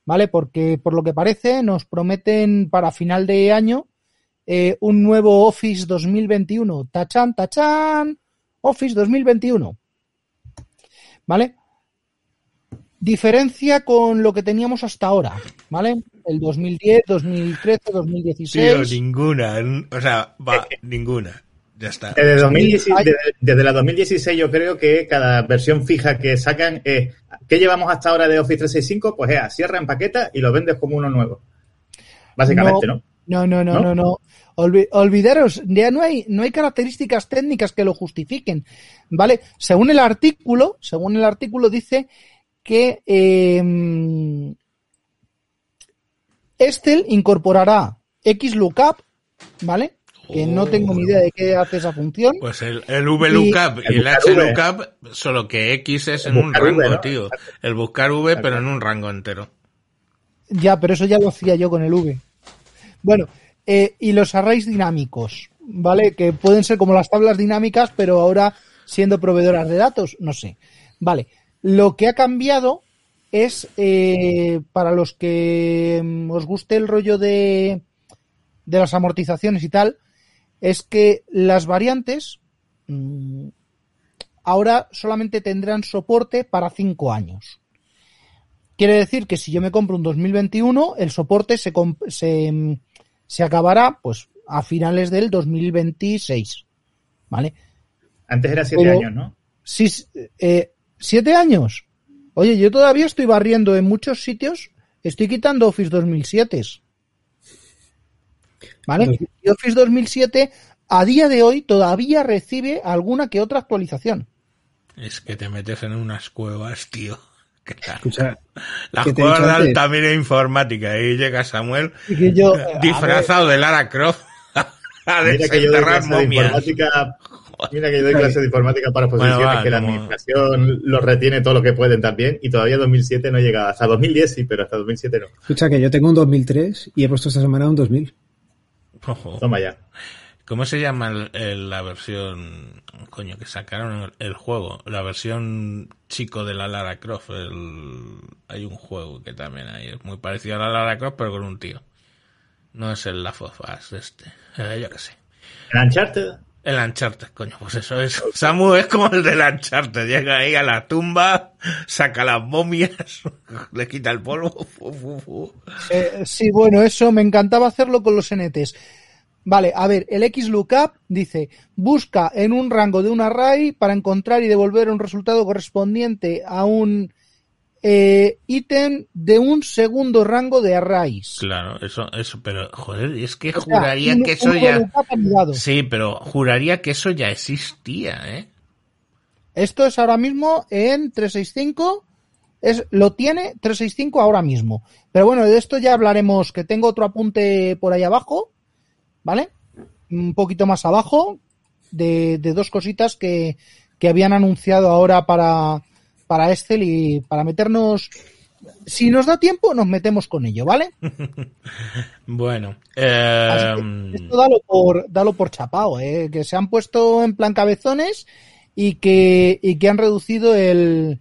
¿vale? Porque por lo que parece nos prometen para final de año eh, un nuevo Office 2021. Tachan, tachan, Office 2021. ¿Vale? Diferencia con lo que teníamos hasta ahora, ¿vale? El 2010, 2013, Tío, 2016. ninguna, n- o sea, va, ninguna. Ya está. Desde, 2016 desde, desde la 2016 yo creo que cada versión fija que sacan es ¿qué llevamos hasta ahora de Office 365? Pues es, cierra, empaqueta y lo vendes como uno nuevo. Básicamente, ¿no? No, no, no, ¿No? no, no. Olvi- olvidaros, ya no hay, no hay características técnicas que lo justifiquen, ¿vale? Según el artículo, según el artículo dice que eh, Estel incorporará XLOOKUP, ¿vale? Que no tengo ni idea de qué hace esa función. Pues el, el VLOOKUP y El el. HLOOKUP, solo que X es en un rango, V, ¿no? tío. El buscar V, pero en un rango entero. Ya, pero eso ya lo hacía yo con el V. Bueno, eh, y los arrays dinámicos, ¿vale? Que pueden ser como las tablas dinámicas, pero ahora siendo proveedoras de datos, no sé. Vale, lo que ha cambiado es, eh, para los que mm, os guste el rollo de, de las amortizaciones y tal, es que las variantes mm, ahora solamente tendrán soporte para cinco años. Quiere decir que si yo me compro un 2021, el soporte se, se, mm, se acabará pues a finales del 2026. ¿Vale? Antes era siete Pero- años, ¿no? Sí, eh, ¿Siete años? Oye, yo todavía estoy barriendo en muchos sitios, estoy quitando Office 2007. ¿Vale? Y Office 2007 a día de hoy todavía recibe alguna que otra actualización. Es que te metes en unas cuevas, tío. Escucha, Las cuevas de antes. Altamira Informática. Y llega Samuel Y yo, disfrazado de Lara Croft a Mira que yo doy desenterrar clase de momias. informática. Mira que yo doy clase de informática para Bueno, posiciones va, que la como- administración lo retiene todo lo que pueden también y todavía 2007 no llega. Hasta 2010 sí, pero hasta 2007 no. escucha que yo tengo un 2003 y he puesto esta semana un 2000. Toma ya. ¿Cómo se llama el- el- la versión, coño, que sacaron el, el juego? La versión chico de la Lara Croft. hay un juego que también hay, es muy parecido a la Lara Croft, pero con un tío. No es el Last of Us, este. Eh, yo qué sé. El Uncharted. El Uncharted, coño, pues eso es. Samu es como el del Uncharted. Llega ahí a la tumba, saca las momias, le quita el polvo. fu. Eh, sí, bueno, eso me encantaba hacerlo con los NTs. Vale, a ver, el XLOOKUP dice, busca en un rango de un array para encontrar y devolver un resultado correspondiente a un eh, ítem de un segundo rango de arrays. Claro, eso, eso, pero joder, es que O juraría que eso ya. Sí, pero juraría que eso ya existía, ¿eh? Esto es ahora mismo en 365. Es, lo tiene 365 ahora mismo. Pero bueno, de esto ya hablaremos, que tengo otro apunte por ahí abajo, ¿vale? Un poquito más abajo, de, de dos cositas que, que habían anunciado ahora para, para Excel y para meternos... Si nos da tiempo, nos metemos con ello, ¿vale? Bueno, eh, esto dalo por, dalo por chapao, ¿eh? que se han puesto en plan cabezones y que, y que han reducido el,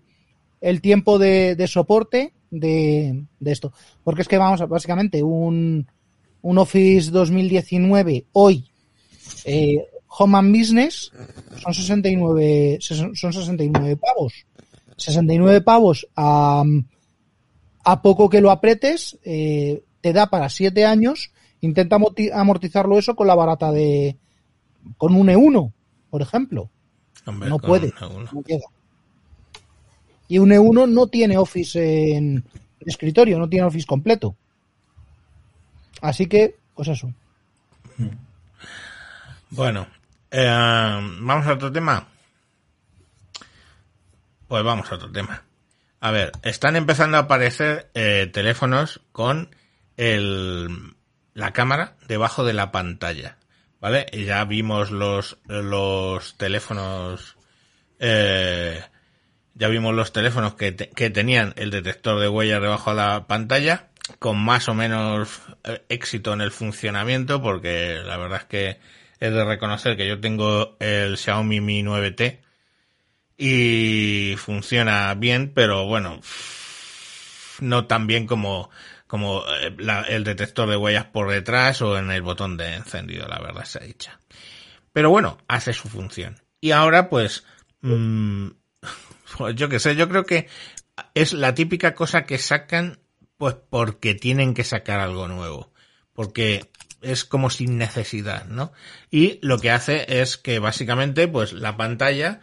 el tiempo de, de soporte de, de esto. Porque es que vamos a, básicamente, un, un Office 2019 hoy, eh, Home and Business, son 69, son 69 pavos. 69 pavos a, a poco que lo apretes, eh, te da para 7 años. Intenta amorti- amortizarlo eso con la barata de, con un E1, por ejemplo. Hombre, no puede, no llega. Y un E1 no tiene Office en escritorio, no tiene Office completo. Así que, pues eso. Bueno, eh, vamos a otro tema. Pues vamos a otro tema. A ver, están empezando a aparecer eh, teléfonos con el, la cámara debajo de la pantalla, ¿vale? Ya vimos los, los teléfonos, eh, ya vimos los teléfonos que, te- que tenían el detector de huellas debajo de la pantalla, con más o menos eh, éxito en el funcionamiento, porque la verdad es que es de reconocer que yo tengo el Xiaomi Mi 9T y funciona bien, pero bueno, no tan bien como, como eh, el detector de huellas por detrás o en el botón de encendido, la verdad se ha dicha. Pero bueno, hace su función. Y ahora pues, mm, pues yo qué sé, yo creo que es la típica cosa que sacan pues porque tienen que sacar algo nuevo. Porque es como sin necesidad, ¿no? Y lo que hace es que básicamente pues la pantalla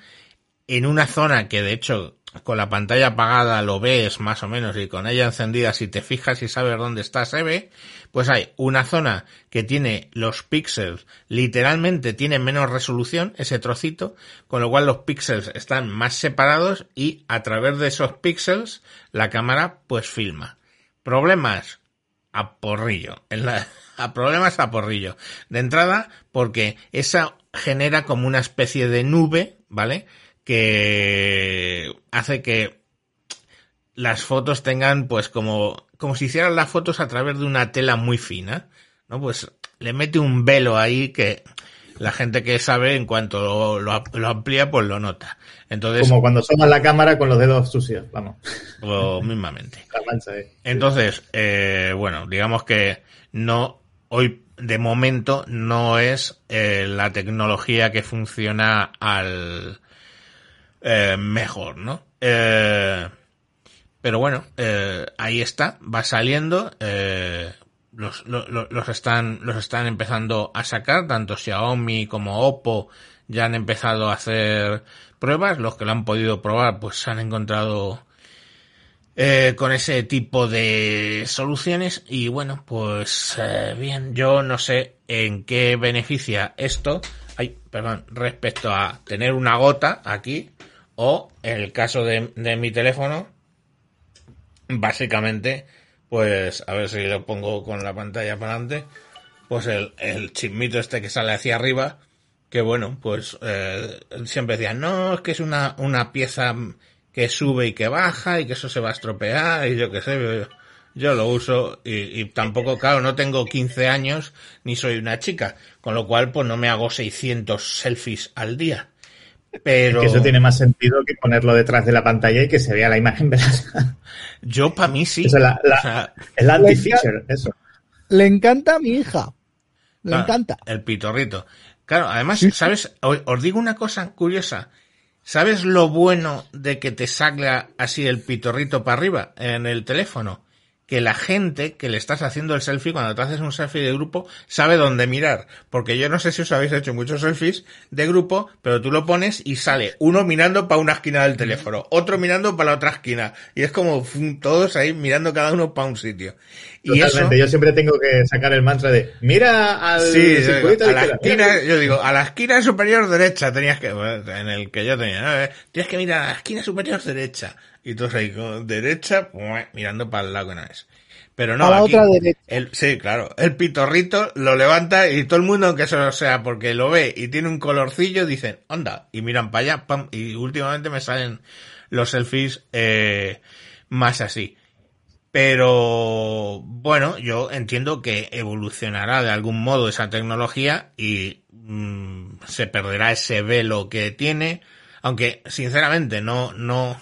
en una zona que de hecho con la pantalla apagada lo ves más o menos y con ella encendida si te fijas y sabes dónde está se ve, pues hay una zona que tiene los píxeles, literalmente tiene menos resolución ese trocito, con lo cual los píxeles están más separados y a través de esos píxeles la cámara pues filma. Problemas, a porrillo. A problemas a porrillo. De entrada, porque esa genera como una especie de nube, ¿vale? Que hace que las fotos tengan, pues, como, como si hicieran las fotos a través de una tela muy fina, ¿no? Pues le mete un velo ahí que la gente que sabe, en cuanto lo, lo, lo amplía, pues lo nota. Entonces, Como cuando asomas la cámara con los dedos sucios, vamos, o mismamente. la mancha, eh. Entonces, eh, bueno, digamos que no, hoy de momento no es eh, la tecnología que funciona al eh, mejor, ¿no? Eh, pero bueno, eh, ahí está, va saliendo, eh, los, lo- lo- los, están, los están empezando a sacar, tanto Xiaomi como Oppo ya han empezado a hacer pruebas, los que lo han podido probar pues se han encontrado eh, con ese tipo de soluciones y bueno pues eh, bien yo no sé en qué beneficia esto ay perdón respecto a tener una gota aquí o en el caso de, de mi teléfono básicamente pues a ver si lo pongo con la pantalla para adelante pues el, el chismito este que sale hacia arriba que bueno, pues eh, siempre decían, no, es que es una, una pieza que sube y que baja y que eso se va a estropear y yo qué sé, yo, yo lo uso y, y tampoco, claro, no tengo 15 años ni soy una chica, con lo cual pues no me hago 600 selfies al día. Pero Que eso tiene más sentido que ponerlo detrás de la pantalla y que se vea la imagen. ¿verdad? yo para mí sí. Esa es la, la- O sea, es la anti-feature, eso. Le encanta a mi hija. Le Claro, encanta. El pitorrito. Claro, además, Sí, sí. ¿sabes? Os, os digo una cosa curiosa. ¿Sabes lo bueno de que te salga así el pitorrito para arriba en el teléfono? Que la gente que le estás haciendo el selfie, cuando te haces un selfie de grupo, sabe dónde mirar. Porque yo no sé si os habéis hecho muchos selfies de grupo, pero tú lo pones y sale uno mirando para una esquina del teléfono, otro mirando para la otra esquina. Y es como todos ahí mirando cada uno para un sitio. Y eso, Totalmente. Yo siempre tengo que sacar el mantra de mira al Sí, yo digo, circulito a la izquierda. esquina, yo digo, a la esquina superior derecha tenías que, en el que yo tenía, ¿no? Eh, tienes que mirar a la esquina superior derecha. Y tú ahí con derecha, mirando para el lado que no es. Pero no, aquí, otra derecha. el, sí, claro, el pitorrito lo levanta y todo el mundo, aunque eso sea porque lo ve y tiene un colorcillo, dicen, anda, y miran para allá, pam, y últimamente me salen los selfies, eh, más así. Pero bueno, yo entiendo que evolucionará de algún modo esa tecnología y mm, se perderá ese velo que tiene, aunque sinceramente no no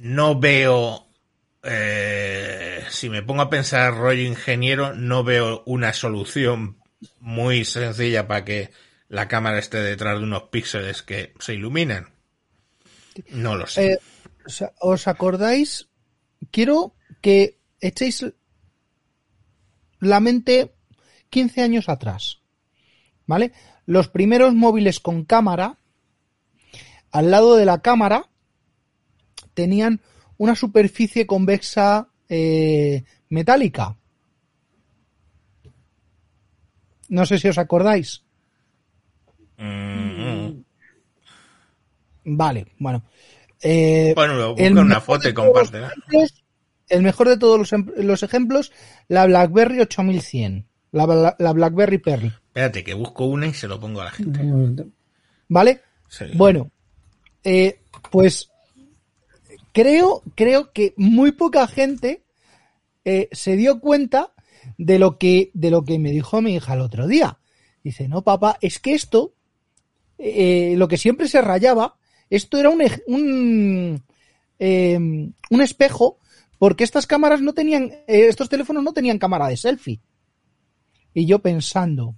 no veo eh, si me pongo a pensar rollo ingeniero, no veo una solución muy sencilla para que la cámara esté detrás de unos píxeles que se iluminen. No lo sé. Eh, ¿os- ¿Os acordáis? Quiero que echéis la mente 15 años atrás. ¿Vale? Los primeros móviles con cámara, al lado de la cámara, tenían una superficie convexa eh, metálica. No sé si os acordáis. Mm, Vale, bueno. Eh, Bueno, lo busca una foto y compártela. El mejor de todos los, em- los ejemplos, la BlackBerry 8100. La, Bla- la BlackBerry Pearl. Espérate, que busco una y se lo pongo a la gente. ¿Vale? Sí. Bueno, eh, pues creo, creo que muy poca gente eh, se dio cuenta de lo que, de lo que me dijo mi hija el otro día. Dice, no, papá, es que esto, eh, lo que siempre se rayaba, esto era un, un, eh, un espejo, porque estas cámaras no tenían, eh, estos teléfonos no tenían cámara de selfie. Y yo pensando,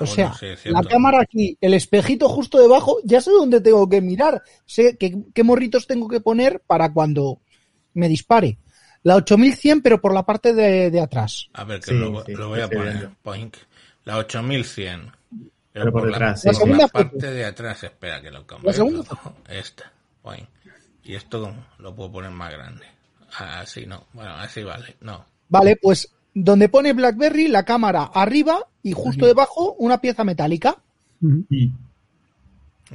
o bueno, sea, sí, la cámara aquí, el espejito justo debajo, ya sé dónde tengo que mirar, sé qué, qué morritos tengo que poner para cuando me dispare. La 8100, pero por la parte de, de atrás. A ver, que Sí, lo, sí, lo voy a poner. Poink. La 8100. Pero, Pero por por, detrás, la, sí, por la parte de atrás, espera que lo cambie. La segunda Esta. Poink. Y esto lo puedo poner más grande. Así no. Bueno, así vale. No. Vale, pues donde pone BlackBerry, la cámara arriba y justo debajo una pieza metálica.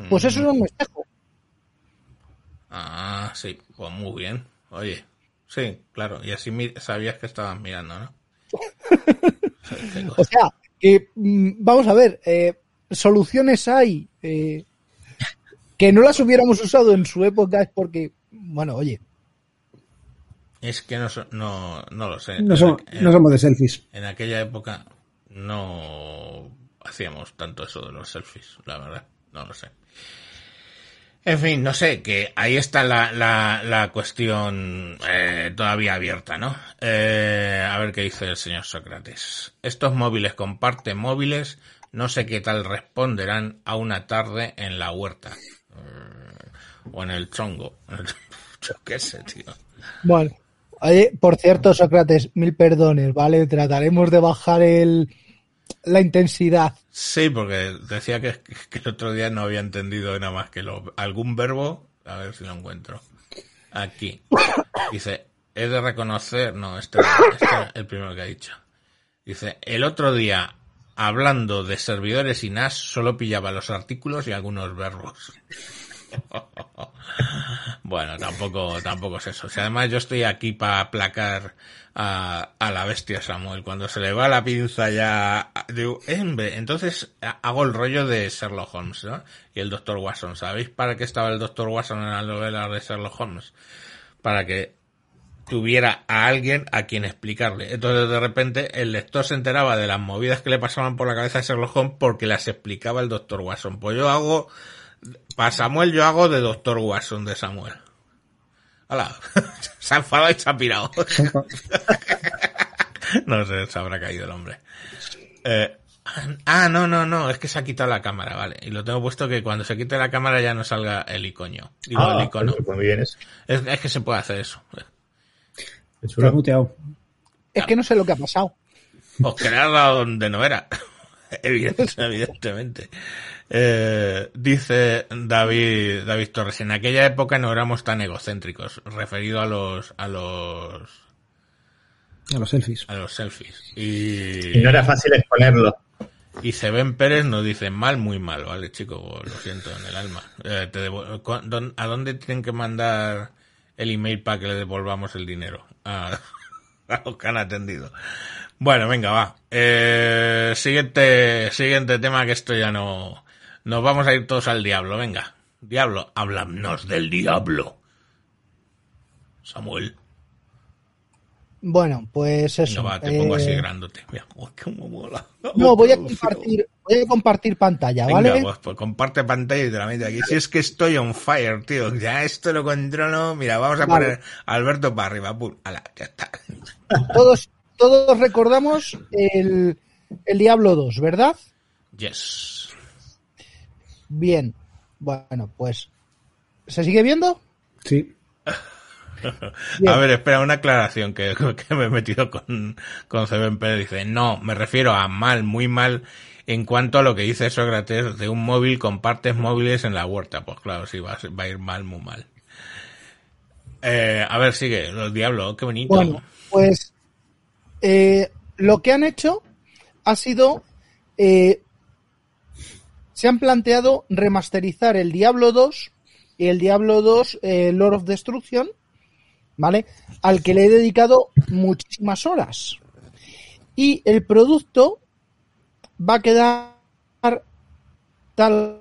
Pues eso es un espejo. Ah, sí. Pues muy bien. Oye. Sí, claro. Y así sabías que estabas mirando, ¿no? O sea, que mm, vamos a ver, eh, soluciones hay eh, que no las hubiéramos usado en su época es porque, bueno, oye, Es que no, so- no, no lo sé. No, somos, En- no somos de selfies. En aquella época no hacíamos tanto eso de los selfies, la verdad, no lo sé. En fin, no sé, que ahí está la, la, la cuestión eh, todavía abierta, ¿no? Eh, a ver qué dice el señor Sócrates. Estos móviles comparten móviles, no sé qué tal responderán a una tarde en la huerta. Eh, o en el chongo. Yo qué sé, tío. bueno. Oye, por cierto, Sócrates, mil perdones, ¿vale? Trataremos de bajar el la intensidad. Sí, porque decía que, que el otro día no había entendido nada más que lo, algún verbo, a ver si lo encuentro. Aquí. Dice, he de reconocer, no, este, este es el primero que ha dicho. Dice, el otro día, hablando de servidores y NAS, solo pillaba los artículos y algunos verbos. Bueno, tampoco, tampoco es eso. Si además yo estoy aquí para aplacar a, a la bestia Samuel. Cuando se le va la pinza ya, digo, entonces ha- hago el rollo de Sherlock Holmes, ¿no? Y el Doctor Watson. ¿Sabéis para qué estaba el Doctor Watson en la novela de Sherlock Holmes? Para que tuviera a alguien a quien explicarle. Entonces de repente el lector se enteraba de las movidas que le pasaban por la cabeza a Sherlock Holmes porque las explicaba el Doctor Watson. Pues yo hago, para Samuel yo hago de Doctor Watson de Samuel. Hola, se ha enfadado y se ha pirado. no sé, se habrá caído el hombre. Eh, ah, no, no, no, es que se ha quitado la cámara, vale. Y lo tengo puesto que cuando se quite la cámara ya no salga el icono. Digo, Ah, el icono. pues muy bien eso. Es, es que se puede hacer eso. Muteado. Es que no sé lo que ha pasado. Os crearla donde no era. Evidente- Evidentemente. Eh, dice David, David Torres, en aquella época no éramos tan egocéntricos, referido a los, a los, A los selfies. a los selfies. Y Y, no era fácil exponerlo. y Seben Pérez nos dice mal, muy mal, vale, chico, lo siento en el alma. Eh, te ¿dón- ¿A dónde tienen que mandar el email para que le devolvamos el dinero? A, a los que han atendido. Bueno, venga, va. Eh, siguiente, siguiente tema que esto ya no... Nos vamos a ir todos al diablo, venga. Diablo, háblanos del diablo. Samuel. Bueno, pues Venga, eso. va, te pongo así eh, grandote. Mira, uy, cómo mola. No, voy a compartir, voy a compartir pantalla, Venga, ¿vale? pues, pues comparte pantalla y te la meto aquí. Si es que estoy on fire, tío. Ya esto lo controlo. Mira, vamos a Vale. poner a Alberto para arriba. Pum, ala, ya está. Todos, todos recordamos el, el Diablo 2, ¿verdad? Yes. Bien. Bueno, pues. ¿Se sigue viendo? Sí. Bien. A ver, espera, una aclaración que, que me he metido con, con Seven Pérez. Dice, no, me refiero a mal, muy mal en cuanto a lo que dice Sócrates de un móvil con partes móviles en la huerta. Pues claro, sí, va va a ir mal, muy mal. Eh, a ver, sigue, los diablos, qué bonito. Bueno, pues. eh, lo que han hecho ha sido. eh, se han planteado remasterizar el Diablo 2 y el Diablo 2 eh, Lord of Destruction, ¿vale? Al que le he dedicado muchísimas horas. Y el producto va a quedar tal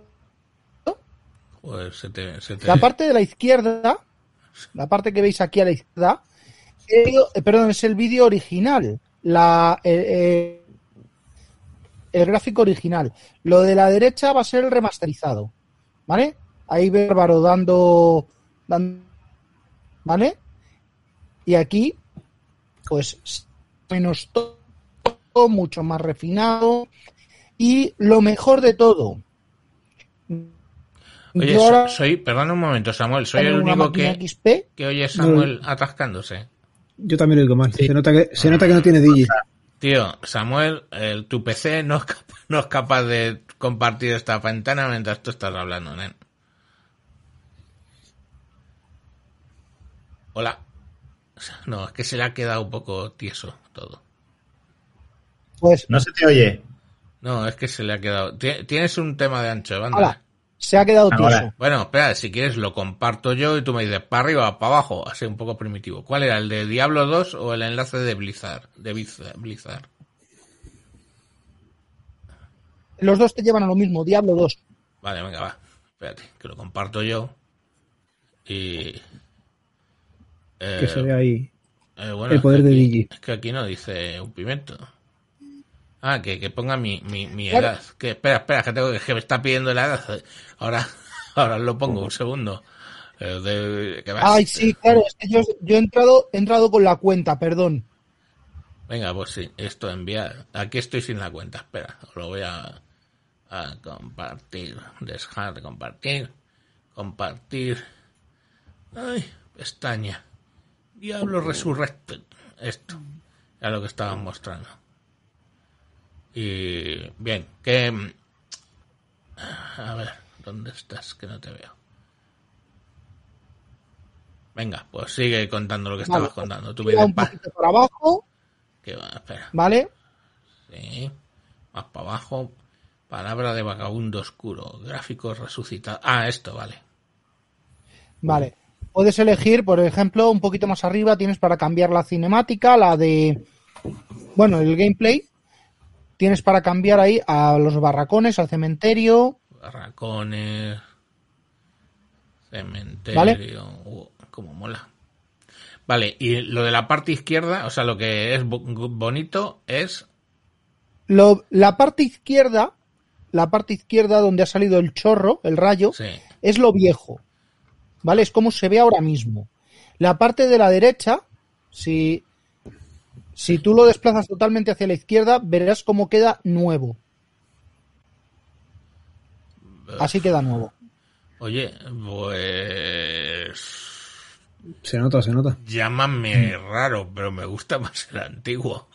Joder, se te, se te- La parte de la izquierda, la parte que veis aquí a la izquierda, eh, perdón, es el vídeo original, la, eh, el gráfico original. Lo de la derecha va a ser el remasterizado, ¿vale? Ahí Bárbaro dando, dan- ¿vale? Y aquí, pues, menos todo, mucho más refinado. Y lo mejor de todo. Oye, ahora soy, perdona un momento, Samuel, soy el único que, XP que oye Samuel atascándose. Yo también lo digo mal. Se, nota que, se nota que no tiene Digi. Tío, Samuel, el, tu PC no es, capaz, no es capaz de compartir esta ventana mientras tú estás hablando, nen. Hola. No, es que se le ha quedado un poco tieso todo. Pues No se te oye. No, es que se le ha quedado. Ti- Tienes un tema de ancho de banda. Hola. Se ha quedado Ahora. tieso. Bueno, espera, si quieres lo comparto yo y tú me dices para arriba o para abajo, así un poco primitivo. ¿Cuál era, el de Diablo 2 o el enlace de Blizzard? De Blizzard. Los dos te llevan a lo mismo, Diablo 2. Vale, venga, va. Espérate, que lo comparto yo. Y. Eh, Que se ve ahí. eh, bueno, el poder es que de aquí- Digi. Es que aquí no dice un pimiento. Ah, que, que ponga mi, mi, mi Claro. edad. Que espera, espera, que tengo que, me está pidiendo la edad. Ahora, ahora lo pongo, un segundo. Eh, de- que vas. Ay, sí, claro, es que yo, yo he entrado, he entrado con la cuenta, perdón. Venga, pues sí, esto enviar. Aquí estoy sin la cuenta. Espera, lo voy a, a compartir. Dejar de compartir. Compartir. Ay, pestaña. Diablo Resurrected. Esto. Era lo que estaban mostrando. Y bien, que... A ver, ¿dónde estás? Que no te veo. Venga, pues sigue contando lo que estabas Vale, contando. Tú Tira vienes un poquito para abajo, que va, espera. ¿vale? Sí. Más para abajo. Palabra de vagabundo oscuro. Gráficos resucitados. Ah, esto, vale. Vale. Puedes elegir, por ejemplo, un poquito más arriba tienes para cambiar la cinemática, la de, bueno, el gameplay. Tienes para cambiar ahí a los barracones, al cementerio. Barracones. Cementerio. Vale. Uh, como mola. Vale, y lo de la parte izquierda, o sea, lo que es bo- bonito es. Lo- la parte izquierda, la parte izquierda donde ha salido el chorro, el rayo, Sí. es lo viejo. ¿Vale? Es como se ve ahora mismo. La parte de la derecha, si, si tú lo desplazas totalmente hacia la izquierda, verás cómo queda nuevo. Así queda nuevo. Oye, pues. Se nota, se nota. Llámame raro, pero me gusta más el antiguo.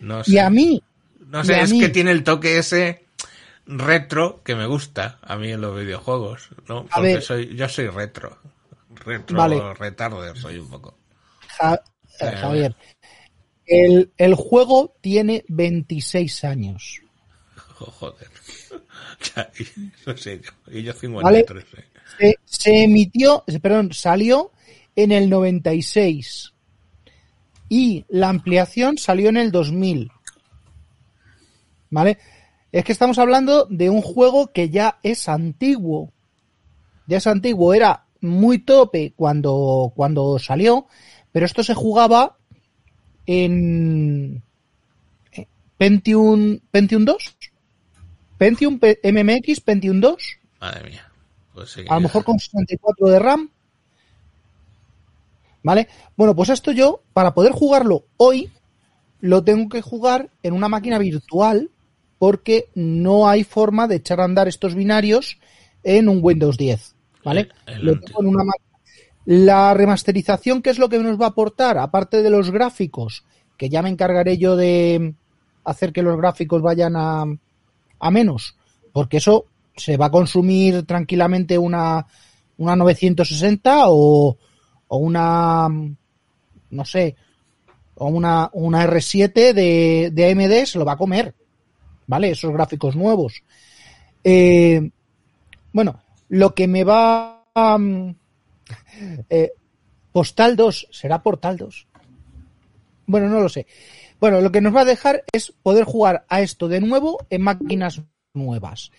No sé. Y a mí, No sé, es mí- que tiene el toque ese retro que me gusta a mí en los videojuegos, ¿no? A Porque ver. soy, yo soy retro. Retro, Vale. retarder soy un poco. Ja- eh, Javier, el, el juego tiene 26 años. Jo- Joder. No sé, yo 53. eh. Se, se emitió, perdón, salió en el 96 y la ampliación salió en el 2000. ¿Vale? Es que estamos hablando de un juego que ya es antiguo. Ya es antiguo, era muy tope cuando, cuando salió, pero esto se jugaba en eh, Pentium, Pentium 2, Pentium MMX Pentium 2, Madre mía. Pues sí. a lo mejor con 64 de RAM. ¿Vale? Bueno, pues esto yo, para poder jugarlo hoy, lo tengo que jugar en una máquina virtual porque no hay forma de echar a andar estos binarios en un Windows 10. ¿Vale? El- Lo tengo en una máquina. La remasterización, ¿qué es lo que nos va a aportar? Aparte de los gráficos, que ya me encargaré yo de hacer que los gráficos vayan a, a menos, porque eso se va a consumir tranquilamente una, una 960 o, o una, no sé, o una, una R7 de, de AMD se lo va a comer, ¿vale? Esos gráficos nuevos. Eh, bueno, lo que me va a... eh, Postal 2, ¿será Portal 2? Bueno, no lo sé. Bueno, lo que nos va a dejar es poder jugar a esto de nuevo en máquinas nuevas.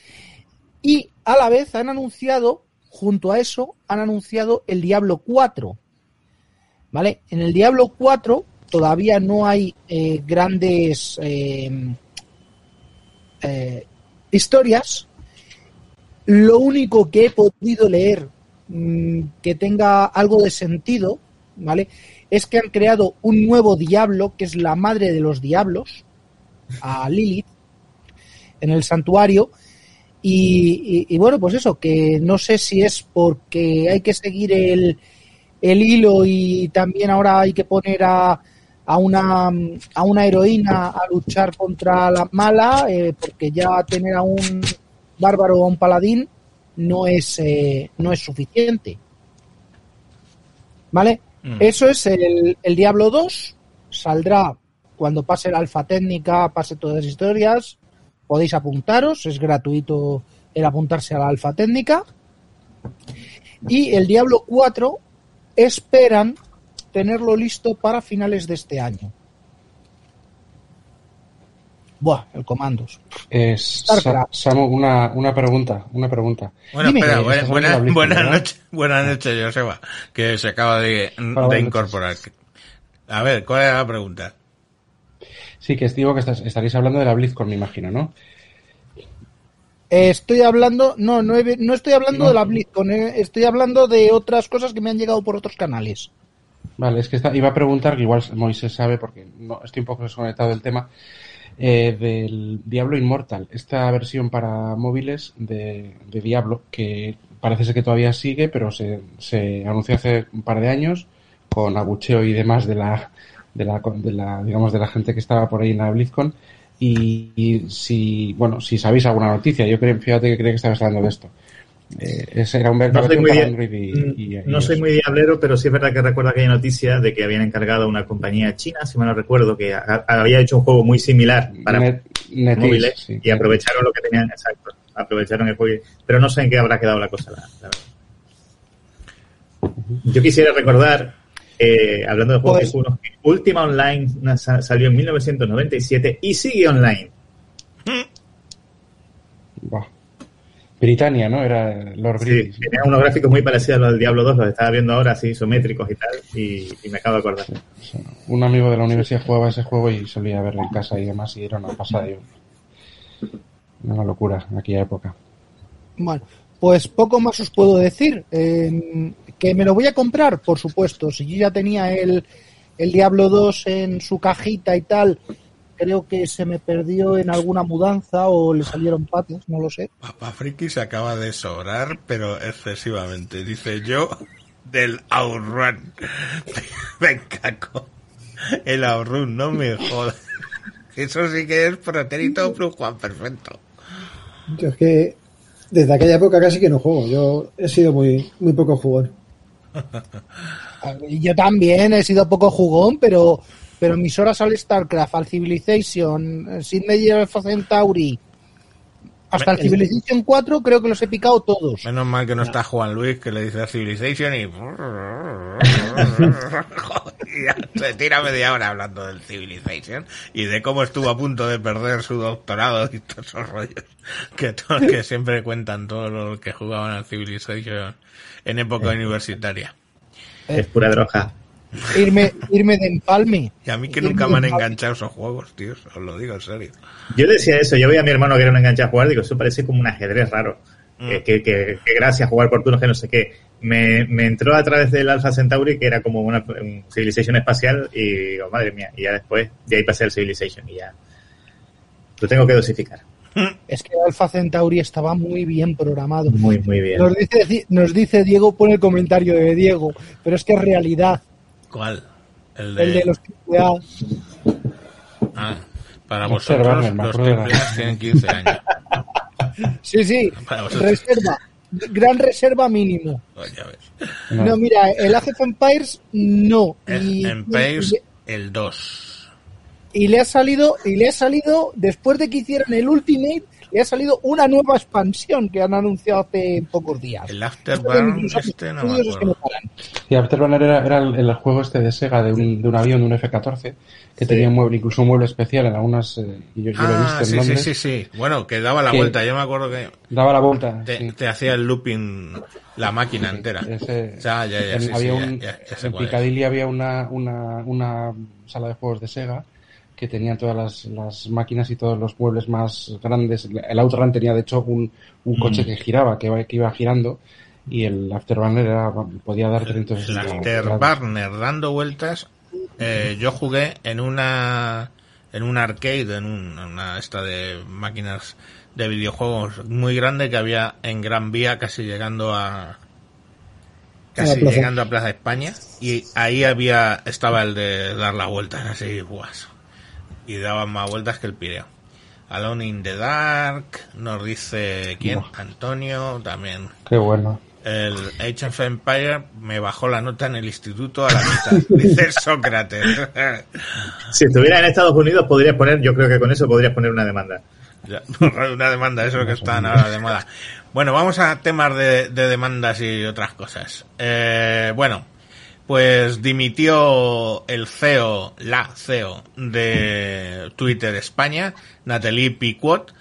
Y a la vez han anunciado, junto a eso, han anunciado el Diablo 4. ¿Vale? En el Diablo 4 todavía no hay eh, grandes eh, historias. Lo único que he podido leer mm, que tenga algo de sentido, ¿vale? Es que han creado un nuevo diablo, que es la madre de los diablos, a Lilith, en el santuario. Y, bueno, pues eso, que no sé si es porque hay que seguir el, el hilo y también ahora hay que poner a, a, una, a una heroína a luchar contra la mala, eh, porque ya tener a un bárbaro o a un paladín no es, eh, no es suficiente. ¿Vale? Mm. Eso es el, el Diablo 2. Saldrá cuando pase la alfa técnica, pase todas las historias. Podéis apuntaros, es gratuito el apuntarse a la alfa técnica. Y el Diablo 4 esperan tenerlo listo para finales de este año. Buah, el comandos. Es. Sa- Samu, una, una pregunta, una pregunta. Bueno, Dime. espera, Eh, buena- buena- de la buenas noches, buenas noches, Joseba, que se acaba de, incorporar. A ver, ¿cuál era la pregunta? Sí, que digo que estás, estaréis hablando de la BlizzCon, me imagino, ¿no? Eh, Estoy hablando, no, no, he- no estoy hablando No. de la BlizzCon, eh, estoy hablando de otras cosas que me han llegado por otros canales. Vale, es que está- iba a preguntar, que igual Moisés sabe, porque no, estoy un poco desconectado del tema, eh, del Diablo Immortal, esta versión para móviles de, de Diablo, que parece ser que todavía sigue, pero se, se anunció hace un par de años, con abucheo y demás de la, de la, de la, digamos, de la gente que estaba por ahí en la BlizzCon. Y, si, bueno, si sabéis alguna noticia, yo creo, fíjate que creía que estabas hablando de esto. Eh, ese era un No soy muy, para dia- Android y, y- y no soy iOS. muy diablero, pero sí es verdad que recuerdo aquella noticia de que habían encargado a una compañía china, si mal no recuerdo, que ha- había hecho un juego muy similar para Net- móviles sí. y aprovecharon lo que tenían, exacto, aprovecharon el juego, pero no sé en qué habrá quedado la cosa. la- la verdad. Yo quisiera recordar, eh, hablando de juegos Pues- que Ultima Online salió en 1997 y sigue online. Buah. Britannia, ¿no? Era Lord Sí, British. tenía unos gráficos muy parecidos a los del Diablo 2, los estaba viendo ahora así, isométricos y tal, y, y me acabo de acordar. Un amigo de la universidad jugaba ese juego y solía verlo en casa y demás, y era una pasada. Una locura en aquella época. Bueno, pues poco más os puedo decir. Eh, que me lo voy a comprar, por supuesto. Si yo ya tenía el, el Diablo 2 en su cajita y tal, creo que se me perdió en alguna mudanza o le salieron patas, no lo sé. Papá Friki se acaba de sobrar, pero excesivamente. Dice yo del Outrun. Me caco. El Outrun, no me jodas. Eso sí que es protérito plus Juan perfecto. Yo es que desde aquella época casi que no juego. Yo he sido muy, muy poco jugón. Yo también he sido poco jugón, pero, pero mis horas al StarCraft, al Civilization, eh, Sydney Alpha Centauri, hasta el Civilization 4 creo que los he picado todos. Menos mal que no está Juan Luis que le dice a Civilization y... y ya se tira media hora hablando del Civilization y de cómo estuvo a punto de perder su doctorado y todos esos rollos que, que siempre cuentan todos los que jugaban al Civilization en época universitaria. Es pura droga. Irme, irme de empalme. Y a mí que nunca me han enganchado esos juegos, tío, os lo digo en serio. Yo decía eso, yo veía a mi hermano que era un enganche a jugar, digo, eso parece como un ajedrez raro. Mm. Que, que, que, que gracias jugar por turnos, que no sé qué. Me, me entró a través del Alpha Centauri, que era como una un Civilization espacial, y digo, madre mía, y ya después, de ahí pasé al Civilization, y ya. Lo tengo que dosificar. Es que Alpha Centauri estaba muy bien programado. Muy, muy bien. Nos dice, nos dice Diego, pone el comentario de Diego, pero es que es realidad. ¿Cuál? El de, El de los AAA. Ah, para vosotros los tripleas tienen 15 años. Sí, sí. Reserva. Gran reserva mínimo. Pues ya ves. No. No, mira, el Age of Empires no. El Empires, y- el 2. y le ha salido, y le ha salido, después de que hicieran el Ultimate, le ha salido una nueva expansión que han anunciado hace pocos días. El Afterburn, este no me acuerdo. Y Afterburner era, era el, el juego este de Sega de un, de un avión, de un F-14, que tenía un mueble, incluso un mueble especial en algunas, eh, y yo, yo lo he visto Ah, en sí, sí, Londres. sí, sí. Bueno, que daba la Que- vuelta. Yo me acuerdo que Daba la vuelta. te, sí. te hacía el looping la máquina entera. Ese- ya, ya, en- sí, sí, había ya, un, ya, ya sé en. Piccadilly había una, una, una sala de juegos de Sega que tenía todas las, las máquinas y todos los muebles más grandes. El Outrun tenía, de hecho, un, un coche Mm. que giraba, que iba, que iba girando, y el Afterburner era, podía dar 300 El. Afterburner dando vueltas. eh, yo jugué en una en un arcade, en, un- en una esta de máquinas de videojuegos muy grande que había en Gran Vía, casi llegando a casi la llegando a Plaza España y ahí había estaba el de dar las vueltas así, buas, y daban más vueltas que el Pireo. Alone in the Dark, nos dice quién. Antonio, también Qué bueno. el Age of Empire me bajó la nota en el instituto a la mitad. Dice Sócrates. Si estuviera en Estados Unidos, podrías poner, yo creo que con eso podrías poner una demanda. Una demanda, eso que están ahora de moda. Bueno, vamos a temas de, de demandas y otras cosas. Eh, bueno, pues dimitió el CEO, la CEO de Twitter España, Natalie Piquot,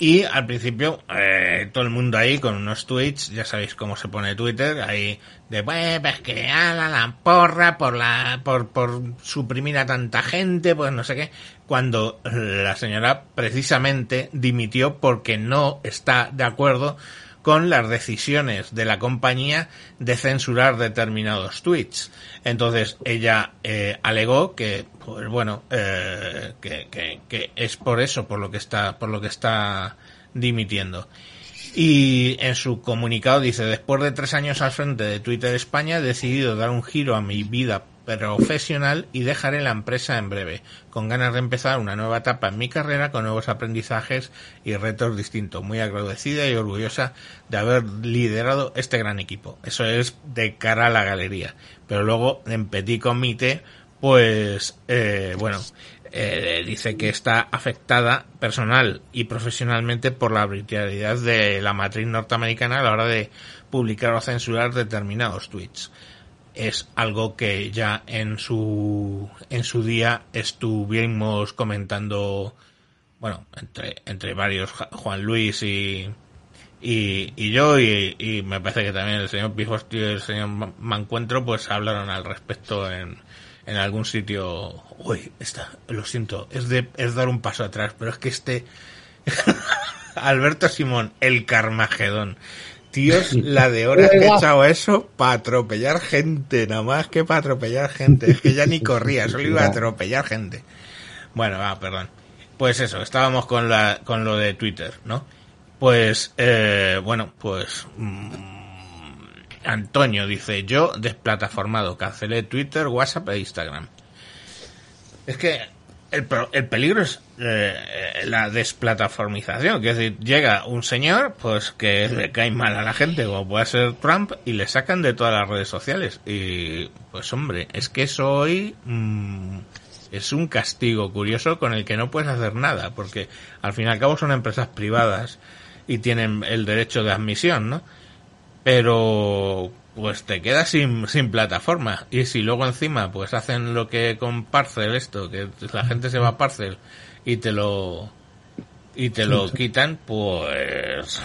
y al principio eh, todo el mundo ahí con unos tweets, ya sabéis cómo se pone Twitter, ahí de pues es que la porra por la por por suprimir a tanta gente, pues no sé qué, cuando la señora precisamente dimitió porque no está de acuerdo con las decisiones de la compañía de censurar determinados tweets. Entonces ella eh, alegó que, pues bueno, eh, que, que, que es por eso por lo que está por lo que está dimitiendo. Y en su comunicado dice, después de tres años al frente de Twitter España, he decidido dar un giro a mi vida profesional y dejaré la empresa en breve, con ganas de empezar una nueva etapa en mi carrera con nuevos aprendizajes y retos distintos. Muy agradecida y orgullosa de haber liderado este gran equipo. Eso es de cara a la galería. Pero luego en Petit Comité, pues, eh, bueno, eh, dice que está afectada personal y profesionalmente por la arbitrariedad de la matriz norteamericana a la hora de publicar o censurar determinados tweets. Es algo que ya en su en su día estuvimos comentando, bueno, entre entre varios Juan Luis y y, y yo y, me parece que también el señor Pijostio y el señor Ma- Mancuentro pues hablaron al respecto en, en algún sitio. Uy está lo siento es de es dar un paso atrás pero es que este Alberto Simón el Carmagedón tíos la de horas que he echado eso para atropellar gente nada más que para atropellar gente. Es que ya ni corría solo iba a atropellar gente. Bueno va perdón. Pues eso estábamos con la con lo de Twitter no pues, eh, bueno, pues mm, Antonio dice, yo desplataformado, cancelé Twitter, WhatsApp e Instagram. Es que el, el peligro es eh, la desplataformización, que es decir, llega un señor, pues que le cae mal a la gente, como puede ser Trump, y le sacan de todas las redes sociales. Y, pues hombre, es que eso hoy mm, es un castigo curioso con el que no puedes hacer nada, porque al fin y al cabo son empresas privadas y tienen el derecho de admisión, ¿no? Pero pues te quedas sin, sin plataforma y si luego encima pues hacen lo que con Parcel esto, que la gente se va a Parcel y te lo y te lo quitan, pues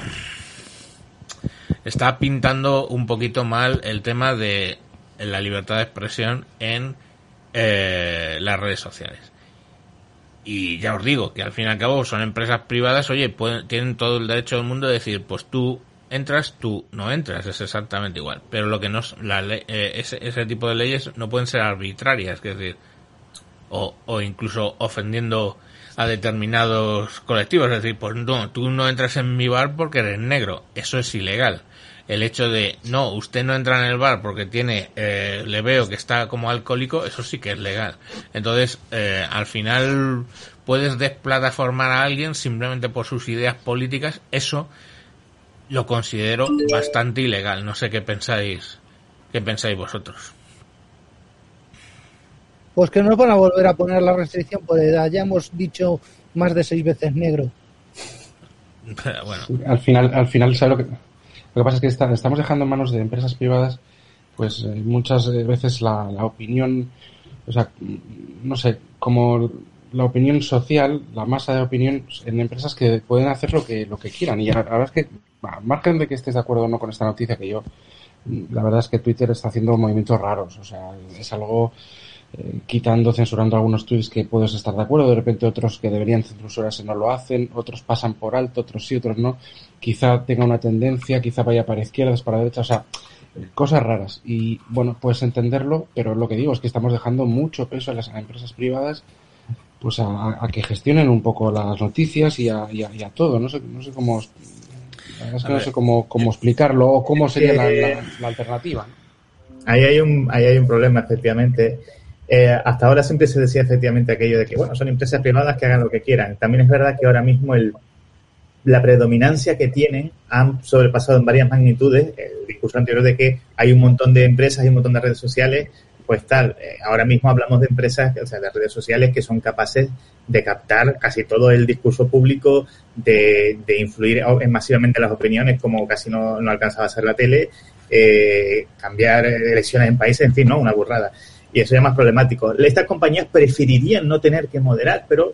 está pintando un poquito mal el tema de la libertad de expresión en eh, las redes sociales. Y ya os digo que al fin y al cabo son empresas privadas, oye, pueden, tienen todo el derecho del mundo de decir, pues tú entras, tú no entras, es exactamente igual. Pero lo que no es, la ley- eh, ese, ese tipo de leyes no pueden ser arbitrarias, es decir, o, o incluso ofendiendo a determinados colectivos, es decir, pues no, tú no entras en mi bar porque eres negro, eso es ilegal. El hecho de, no, usted no entra en el bar porque tiene, eh, le veo que está como alcohólico, eso sí que es legal. Entonces, eh, al final puedes desplataformar a alguien simplemente por sus ideas políticas, eso lo considero bastante ilegal. No sé qué pensáis, qué pensáis vosotros. Pues que no van a volver a poner la restricción, pues ya hemos dicho más de seis veces negro. Pero bueno, Al final, al final, ¿sabes lo que, lo que pasa es que está- estamos dejando en manos de empresas privadas, pues eh, muchas eh, veces la, la opinión, o sea, no sé, como la opinión social, la masa de opinión en empresas que pueden hacer lo que, lo que quieran. Y la verdad es que, al margen de que estés de acuerdo o no con esta noticia, que yo, la verdad es que Twitter está haciendo movimientos raros, o sea, es algo eh, quitando, censurando algunos tweets que puedes estar de acuerdo, de repente otros que deberían censurarse no lo hacen, otros pasan por alto, otros sí, otros no. Quizá tenga una tendencia, quizá vaya para izquierdas, para derechas, o sea, eh, cosas raras. Y bueno, puedes entenderlo, pero lo que digo es que estamos dejando mucho peso a las a empresas privadas pues a, a que gestionen un poco las noticias y a, y a, y a todo. No sé, no sé cómo, es que no sé cómo, cómo explicarlo o cómo sería la, la- la alternativa. Ahí hay un, ahí hay un problema, efectivamente. Eh, hasta ahora siempre se decía efectivamente aquello de que, bueno, son empresas privadas que hagan lo que quieran. También es verdad que ahora mismo el, la predominancia que tienen han sobrepasado en varias magnitudes el discurso anterior de que hay un montón de empresas y un montón de redes sociales, eh, ahora mismo hablamos de empresas, o sea, de redes sociales que son capaces de captar casi todo el discurso público, de, de influir en masivamente las opiniones, como casi no, no alcanzaba a ser la tele, eh, cambiar elecciones en países, en fin, ¿no? Una burrada. Y eso ya es más problemático. Estas compañías preferirían no tener que moderar, pero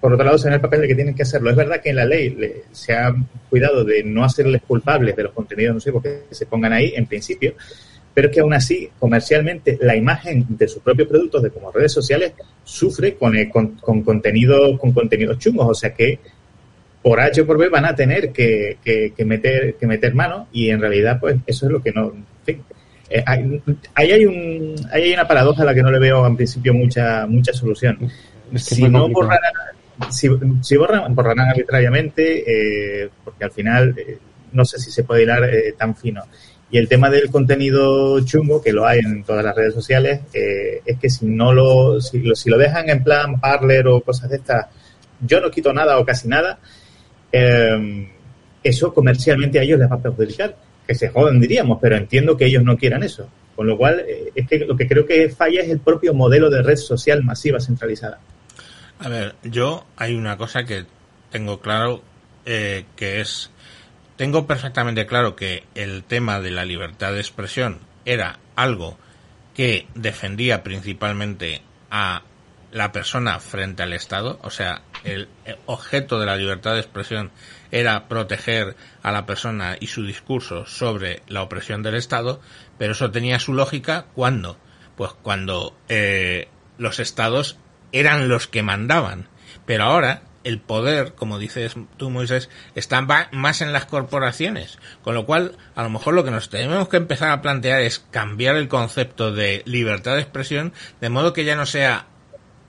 por otro lado se en el papel de que tienen que hacerlo. Es verdad que en la ley le- se ha cuidado de no hacerles culpables de los contenidos nocivos que se pongan ahí, en principio, pero es que aún así, comercialmente, la imagen de sus propios productos, de como redes sociales, sufre con, eh, con, con contenido, con contenidos chungos. O sea que por H o por B van a tener que, que, que meter, que meter mano y en realidad, pues eso es lo que no. En fin, eh, hay- ahí hay, un, ahí hay una paradoja a la que no le veo en principio mucha, mucha solución. Es que es si no borraran, si, si borran, borrarán arbitrariamente, eh, porque al final eh, no sé si se puede hilar eh, tan fino. Y el tema del contenido chungo, que lo hay en todas las redes sociales, eh, es que si no lo si, lo, si lo dejan en plan Parler o cosas de estas, yo no quito nada o casi nada, eh, eso comercialmente a ellos les va a perjudicar. Que se jodan, diríamos, pero entiendo que ellos no quieran eso. Con lo cual, eh, es que lo que creo que falla es el propio modelo de red social masiva centralizada. A ver, yo hay una cosa que tengo claro eh, que es tengo perfectamente claro que el tema de la libertad de expresión era algo que defendía principalmente a la persona frente al Estado, o sea, el objeto de la libertad de expresión era proteger a la persona y su discurso sobre la opresión del Estado, pero eso tenía su lógica cuando, pues cuando eh, los estados eran los que mandaban, pero ahora el poder, como dices tú, Moisés, está más en las corporaciones, con lo cual a lo mejor lo que nos tenemos que empezar a plantear es cambiar el concepto de libertad de expresión, de modo que ya no sea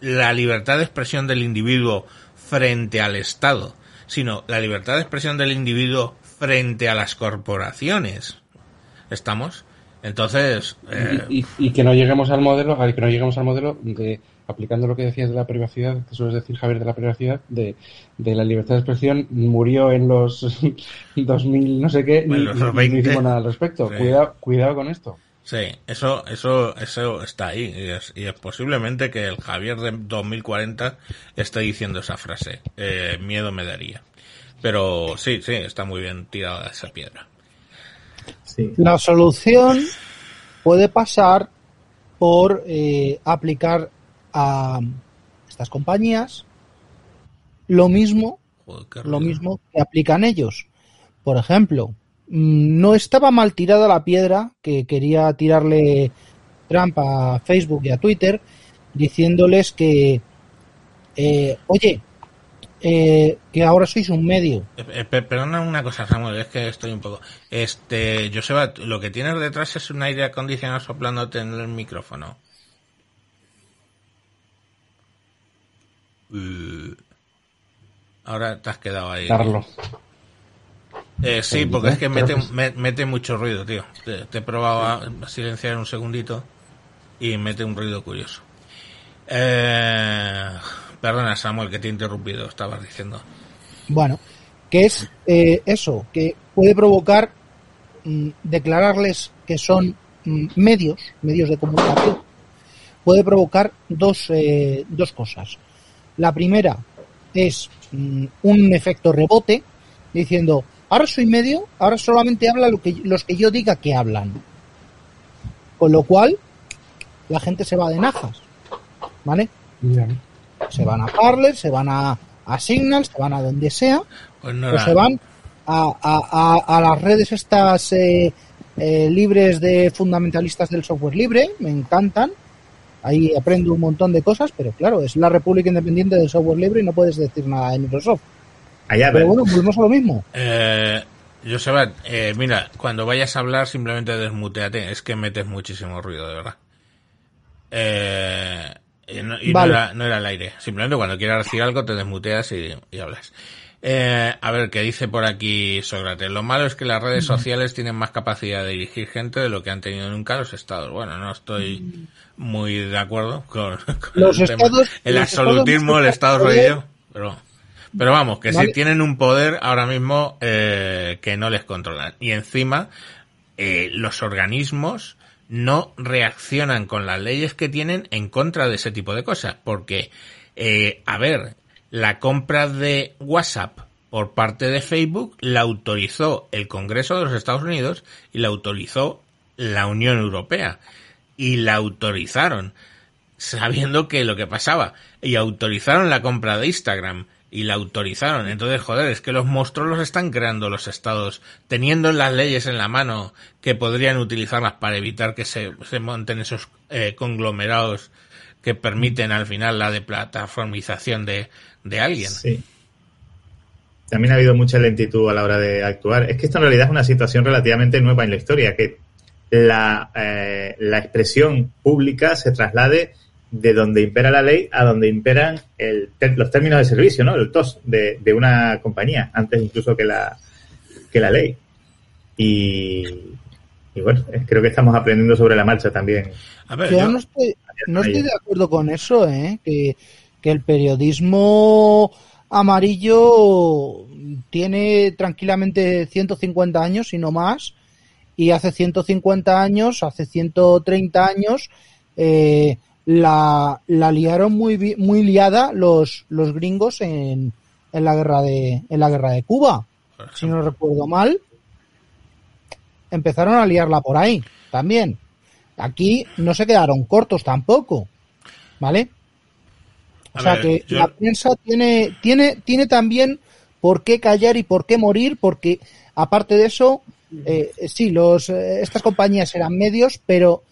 la libertad de expresión del individuo frente al Estado, sino la libertad de expresión del individuo frente a las corporaciones. ¿Estamos? Entonces, eh, y, y- y que no lleguemos al modelo, que no lleguemos al modelo de aplicando lo que decías de la privacidad, que sueles decir Javier de la privacidad, de, de la libertad de expresión murió en los 2000 no sé qué y, En los y no 20. hicimos nada al respecto. Sí. Cuidado, cuidado con esto. Sí, eso, eso, eso está ahí y es, y es posiblemente que el Javier de 2040 esté diciendo esa frase. Eh, miedo me daría. Pero sí, sí, está muy bien tirada esa piedra. Sí. La solución puede pasar por eh, aplicar a estas compañías lo mismo, Joder, lo mismo que aplican ellos. Por ejemplo, mm, no estaba mal tirada la piedra que quería tirarle Trump a Facebook y a Twitter, diciéndoles que, eh, oye, eh, que ahora sois un medio. Eh, eh, per- perdona una cosa, Samuel, es que estoy un poco. Este, Joseba, lo que tienes detrás es un aire acondicionado soplándote en el micrófono. Uh, ahora te has quedado ahí. Darlo. Eh, sí, porque es que mete, me- mete mucho ruido, tío. Te, te he probado a silenciar un segundito y mete un ruido curioso. Eh, perdona, Samuel, que te he interrumpido, estabas diciendo. Bueno, que es eh, eso, que puede provocar mm, declararles que son mm, medios, medios de comunicación, puede provocar dos, eh, dos cosas. La primera es mm, un efecto rebote, diciendo, ahora soy medio, ahora solamente habla lo que, los que yo diga que hablan. Con lo cual, la gente se va de najas, ¿vale? Se van a Parler, se van a, a Signal, se van a donde sea, Pues no o se van a, a- a- a las redes estas eh, eh, libres de fundamentalistas del software libre, me encantan. Ahí aprendo un montón de cosas, pero claro, es la República Independiente del Software Libre y no puedes decir nada de Microsoft. Allá, Pero bueno, volvemos a lo mismo. Eh, Joseba, eh, mira, cuando vayas a hablar simplemente desmuteate, es que metes muchísimo ruido, de verdad. Eh, y no, y no Vale. era, no era el aire, simplemente cuando quieras decir algo te desmuteas y, y hablas. Eh, a ver, ¿qué dice por aquí Sócrates? Lo malo es que las redes sociales tienen más capacidad de dirigir gente de lo que han tenido nunca los estados. Bueno, no estoy muy de acuerdo con, con Los el estados- El los absolutismo, el estados estado pero... Pero vamos, que Vale. sí tienen un poder ahora mismo eh, que no les controlan. Y encima, eh, los organismos no reaccionan con las leyes que tienen en contra de ese tipo de cosas. Porque, eh, a ver, la compra de WhatsApp por parte de Facebook la autorizó el Congreso de los Estados Unidos y la autorizó la Unión Europea. Y la autorizaron sabiendo que lo que pasaba. Y autorizaron la compra de Instagram. Y la autorizaron. Entonces, joder, es que los monstruos los están creando los estados, teniendo las leyes en la mano que podrían utilizarlas para evitar que se, monten esos eh, conglomerados que permiten al final la deplataformización de, de alguien. Sí. También ha habido mucha lentitud a la hora de actuar. Es que esto en realidad es una situación relativamente nueva en la historia, que la, eh, la expresión pública se traslade de donde impera la ley a donde imperan el, ter- los términos de servicio, ¿no? El TOS de, de una compañía, antes incluso que la, que la ley. Y, y bueno, eh, creo que estamos aprendiendo sobre la marcha también. A ver, Que yo no estoy, no estoy de acuerdo con eso, ¿eh? Que, que el periodismo amarillo tiene tranquilamente 150 años y no más. Y hace 150 años, hace 130 años, eh, la, la liaron muy, muy liada los, los gringos en, en la guerra de, en la guerra de Cuba. Si no recuerdo mal, empezaron a liarla por ahí también. Aquí no se quedaron cortos tampoco, ¿vale? O A sea ver, que yo- la prensa tiene, tiene, tiene también por qué callar y por qué morir, porque aparte de eso, eh, sí, los, eh, estas compañías eran medios, pero,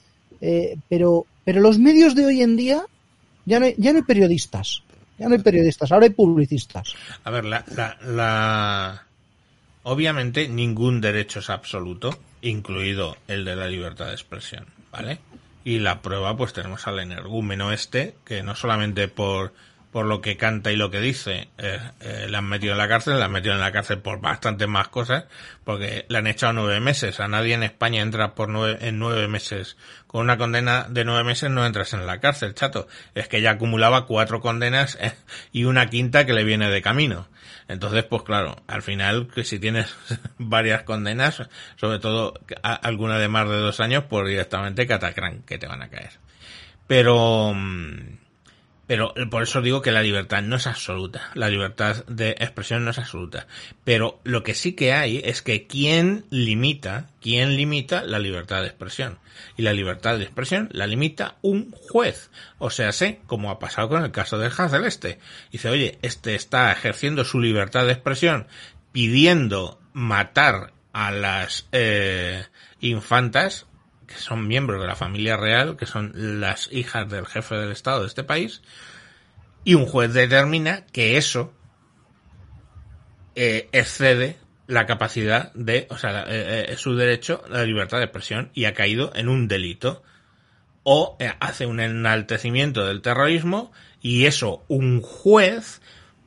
eh, pero, pero los medios de hoy en día ya no hay, ya no hay periodistas, ya no hay periodistas, ahora hay publicistas. A ver, la, la, la- Obviamente ningún derecho es absoluto, incluido el de la libertad de expresión, ¿vale? Y la prueba, pues tenemos al energúmeno este, que no solamente por, por lo que canta y lo que dice, eh, eh, le han metido en la cárcel, le han metido en la cárcel por bastantes más cosas, porque le han echado nueve meses. A nadie en España entra por nueve, en nueve meses. Con una condena de nueve meses no entras en la cárcel, chato. Es que ya acumulaba cuatro condenas eh, y una quinta que le viene de camino. Entonces, pues claro, al final, que si tienes varias condenas, sobre todo alguna de más de dos años, pues directamente catacrán que te van a caer. Pero, mm, pero por eso digo que la libertad no es absoluta. La libertad de expresión no es absoluta. Pero lo que sí que hay es que quién limita, quién limita la libertad de expresión. Y la libertad de expresión la limita un juez. O sea, sé, como ha pasado con el caso del Hansel este. Dice, oye, este está ejerciendo su libertad de expresión pidiendo matar a las eh, infantas que son miembros de la familia real, que son las hijas del jefe del Estado de este país, y un juez determina que eso eh, excede la capacidad de, o sea, eh, eh, su derecho a la libertad de expresión y ha caído en un delito. O hace un enaltecimiento del terrorismo y eso un juez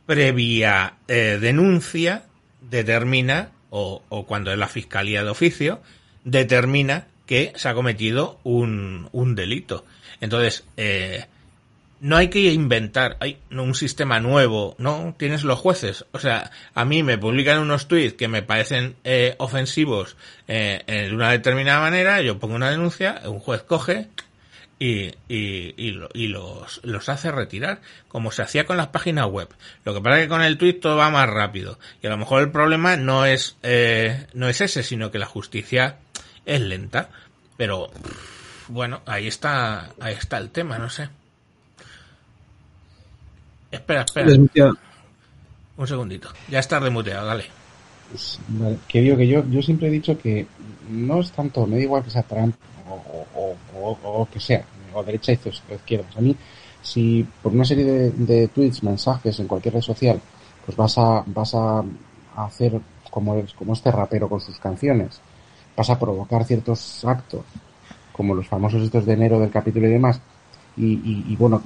previa denuncia determina, o, o cuando es la fiscalía de oficio, determina que se ha cometido un, un delito. Entonces, eh, no hay que inventar hay un sistema nuevo, ¿no? Tienes los jueces. O sea, a mí me publican unos tweets que me parecen eh, ofensivos eh, eh, de una determinada manera, yo pongo una denuncia, un juez coge y, y, y, lo- y los, los hace retirar, como se hacía con las páginas web. Lo que pasa es que con el tweet todo va más rápido. Y a lo mejor el problema no es, eh, no es ese, sino que la justicia es lenta. Pero, bueno, ahí está, ahí está el tema, no sé. Espera, espera. Un segundito. Ya está remuteado, dale. Pues, vale, que digo que yo, yo siempre he dicho que no es tanto, me da igual que sea Trump o, o, o, o- que sea, o derecha o izquierda. A mí, si por una serie de, de tweets, mensajes en cualquier red social, pues vas a, vas a hacer como, es- como este rapero con sus canciones, vas a provocar ciertos actos, como los famosos estos de enero del capítulo y demás, y, bueno,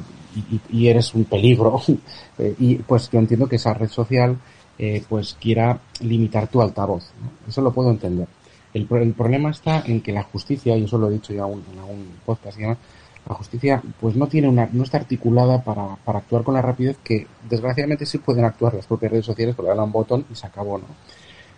y, eres un peligro, eh, y pues yo entiendo que esa red social eh, pues quiera limitar tu altavoz. ¿no? Eso lo puedo entender. El, el problema está en que la justicia, y eso lo he dicho ya un- en algún podcast y demás, la justicia pues no tiene una, no está articulada para, para actuar con la rapidez que desgraciadamente sí pueden actuar las propias redes sociales, porque le un botón y se acabó, ¿no?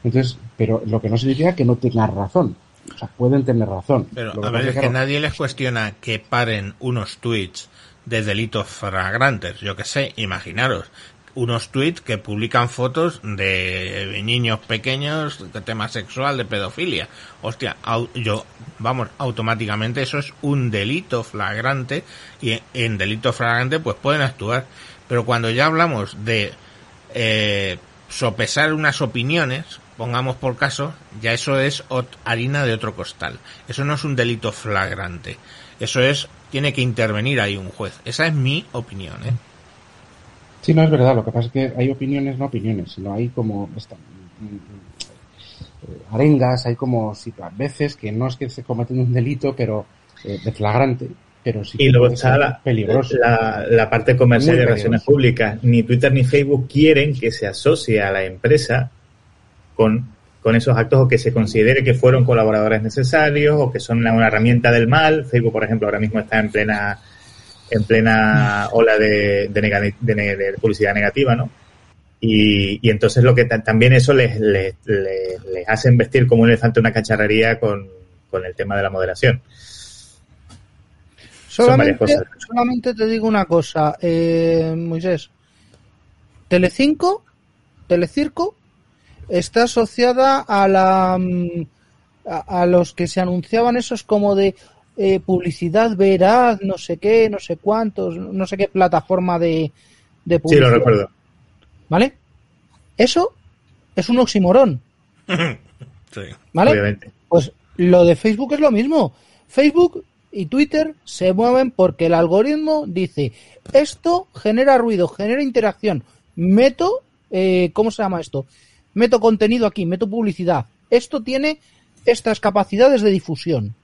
Entonces, pero lo que no significa que no tengan razón. O sea, pueden tener razón. Pero, Lo a ver, es que nadie les cuestiona que paren unos tweets de delitos flagrantes. Yo que sé, imaginaros. Unos tweets que publican fotos de niños pequeños de tema sexual, de pedofilia. Hostia, au- yo, vamos, automáticamente eso es un delito flagrante y en delito flagrante pues pueden actuar. Pero cuando ya hablamos de eh, sopesar unas opiniones, pongamos por caso, ya eso es ot- harina de otro costal. Eso no es un delito flagrante. Eso es, tiene que intervenir ahí un juez. Esa es mi opinión, ¿eh? Sí, no es verdad. Lo que pasa es que hay opiniones, no opiniones, sino hay como esta- mm, mm, eh, arengas, hay como a veces que no es que se cometen un delito, pero eh, de flagrante, pero sí que Y luego está la, peligroso. la, la parte comercial Muy de relaciones peligroso. públicas. Ni Twitter ni Facebook quieren que se asocie a la empresa con, con esos actos o que se considere que fueron colaboradores necesarios o que son una, una herramienta del mal. Facebook, por ejemplo, ahora mismo está en plena en plena ola de, de, nega- de ne- de publicidad negativa, ¿no? Y, y entonces lo que ta- también eso les, les, les, les hace vestir como un elefante una cacharrería con, con el tema de la moderación. Son varias Solamente, cosas. solamente te digo una cosa, eh, Moisés. Telecinco, Telecirco, está asociada a la mm, a, a los que se anunciaban esos como de eh, publicidad veraz, no sé qué, no sé cuántos, no sé qué plataforma de, de Sí, publicidad. lo recuerdo. ¿Vale? Eso es un oximorón, Sí. ¿vale? Obviamente. Pues lo de Facebook es lo mismo. Facebook y Twitter se mueven porque el algoritmo dice, esto genera ruido, genera interacción, meto, eh, ¿cómo se llama esto? Meto contenido aquí, meto publicidad. Esto tiene estas capacidades de difusión,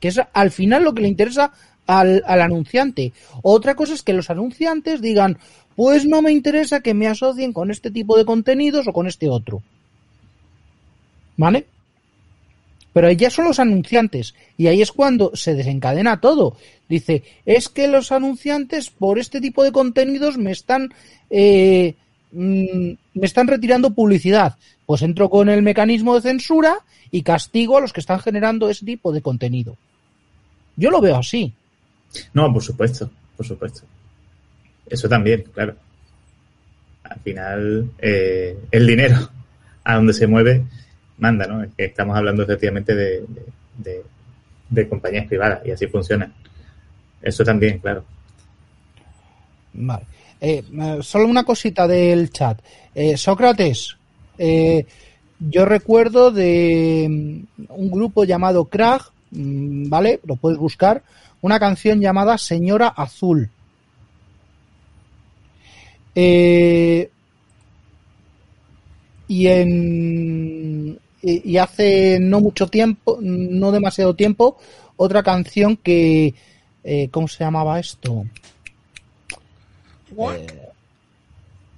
que es al final lo que le interesa al, anunciante. Otra cosa es que los anunciantes digan, pues no me interesa que me asocien con este tipo de contenidos o con este otro. ¿Vale? Pero ya son los anunciantes y ahí es cuando se desencadena todo. Dice, es que los anunciantes por este tipo de contenidos me están eh, mm, me están retirando publicidad. Pues entro con el mecanismo de censura y castigo a los que están generando ese tipo de contenido. Yo lo veo así. No, por supuesto, por supuesto. Eso también, claro. Al final, eh, el dinero a donde se mueve manda, ¿no? Es que estamos hablando efectivamente de, de, de- de compañías privadas y así funciona. Eso también, claro. Vale. Eh, solo una cosita del chat. Eh, Sócrates, eh, yo recuerdo de mm, un grupo llamado Krag, mm, ¿vale? Lo puedes buscar, una canción llamada Señora Azul. Y en y hace no mucho tiempo, no demasiado tiempo, otra canción que ¿cómo se llamaba esto? Eh,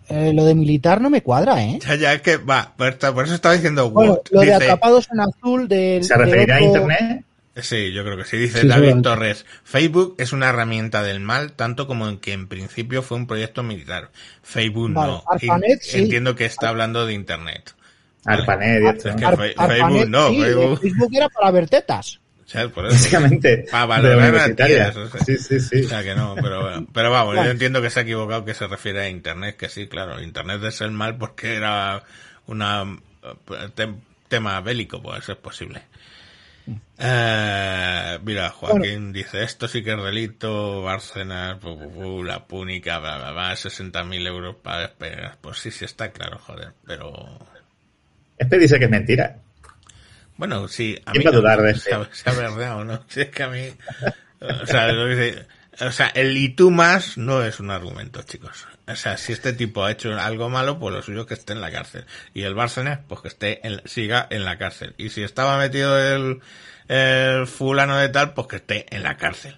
eh, lo de militar no me cuadra, ¿eh? Ya, ya, es que va, por, eso estaba diciendo Bueno, what. lo de atrapados en azul del ¿Se de referirá a otro- Internet? Sí, yo creo que sí. Dice Sí, David. Torres. Facebook es una herramienta del mal, tanto como en que en principio fue un proyecto militar. Facebook Vale, no. ARPANET, sí. Entiendo que está hablando de Internet. Arpanet. Es que Fe- Arpanet, Facebook no, sí, Facebook- Facebook era para ver tetas. ¿Sabes? Por eso. Básicamente. Para valorar a tías, o sea. Sí, sí, sí. O sea que no, pero bueno. Pero vamos, yo entiendo que se ha equivocado que se refiere a Internet, que sí, claro. Internet es el mal porque era una eh, tem- tema bélico, pues eso es posible. Eh, mira, Joaquín dice, esto sí que es delito, Bárcenas, la púnica, bla, bla, bla, 60.000 euros para despegar. Pues sí, sí está claro, joder, pero... Este dice que es mentira. Bueno, sí, a ¿Quién mí dudar de se, este? ha- se ha verdeado, ¿no? Si es que a mí... O sea, lo que dice- o sea, el y tú más no es un argumento, chicos. O sea, si este tipo ha hecho algo malo, pues lo suyo es que esté en la cárcel. Y el Bárcenas, pues que esté en, siga en la cárcel. Y si estaba metido el, el fulano de tal, pues que esté en la cárcel.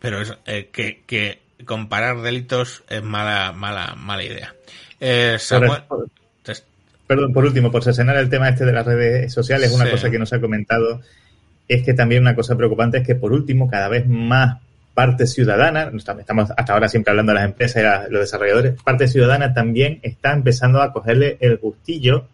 Pero es, eh, que, que comparar delitos es mala, mala, mala idea. Eh, Samuel, Por- te- Perdón, por último, por sesionar el tema este de las redes sociales, una Sí. cosa que no se ha comentado es que también una cosa preocupante es que, por último, cada vez más parte ciudadana, estamos hasta ahora siempre hablando de las empresas y los desarrolladores, parte ciudadana también está empezando a cogerle el gustillo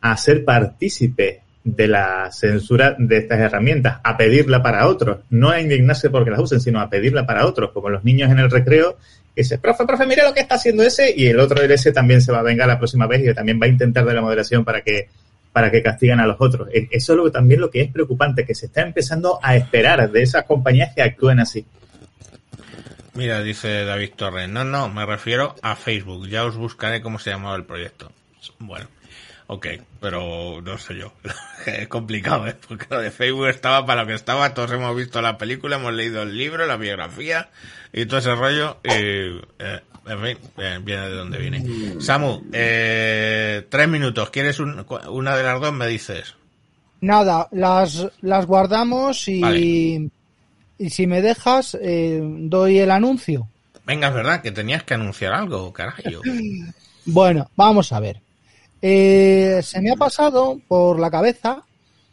a ser partícipe de la censura de estas herramientas, a pedirla para otros, no a indignarse porque las usen, sino a pedirla para otros, como los niños en el recreo, que dice, profe, profe, mira lo que está haciendo ese, y el otro del ese también se va a vengar la próxima vez y también va a intentar de la moderación para que para que castigan a los otros. E- Eso es lo también lo que es preocupante, que se está empezando a esperar de esas compañías que actúen así. Mira, dice David Torres. No, no, me refiero a Facebook. Ya os buscaré cómo se llamaba el proyecto. Bueno, ok, pero no sé yo. es complicado, ¿eh? Porque lo de Facebook estaba para lo que estaba. Todos hemos visto la película, hemos leído el libro, la biografía y todo ese rollo. Y, eh, en fin, eh, viene de donde viene. Samu, eh, tres minutos. ¿Quieres un- una de las dos? Me dices. Nada, las, las guardamos y, Vale. y si me dejas, eh, doy el anuncio. Venga, es verdad que tenías que anunciar algo, carajo. Bueno, vamos a ver. Eh, se me ha pasado por la cabeza,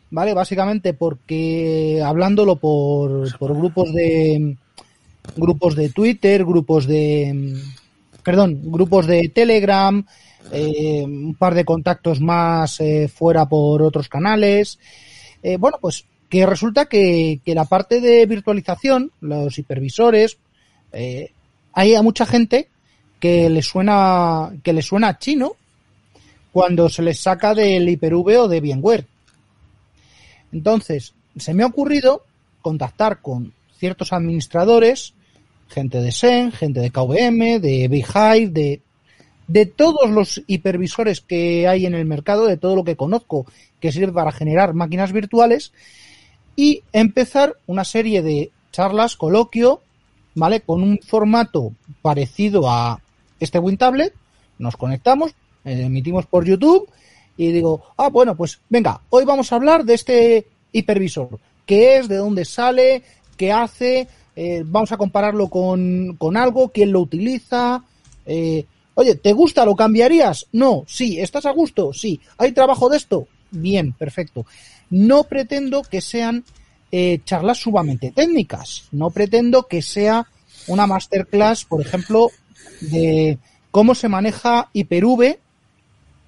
¿vale? Básicamente porque hablándolo por, por grupos de grupos de Twitter, grupos de perdón, grupos de Telegram, eh, un par de contactos más eh, fuera por otros canales. Bueno, pues que resulta que, que la parte de virtualización, los hipervisores, hay a mucha gente que le suena que le suena chino cuando se les saca del Hyper-V o de VMware. Entonces, se me ha ocurrido contactar con ciertos administradores, gente de Sen, gente de KVM, de Beehive, de, de todos los hipervisores que hay en el mercado, de todo lo que conozco que sirve para generar máquinas virtuales, y empezar una serie de charlas, coloquio, ¿vale? Con un formato parecido a este WinTablet, nos conectamos, emitimos por YouTube y digo, ah, bueno, pues venga, hoy vamos a hablar de este hipervisor. ¿Qué es? ¿De dónde sale? ¿Qué hace? Eh, vamos a compararlo con, con algo, quién lo utiliza. Eh, oye, ¿te gusta? ¿Lo cambiarías? No, sí. ¿Estás a gusto? Sí. ¿Hay trabajo de esto? Bien, perfecto. No pretendo que sean eh, charlas sumamente técnicas. No pretendo que sea una masterclass, por ejemplo, de cómo se maneja Hyper-V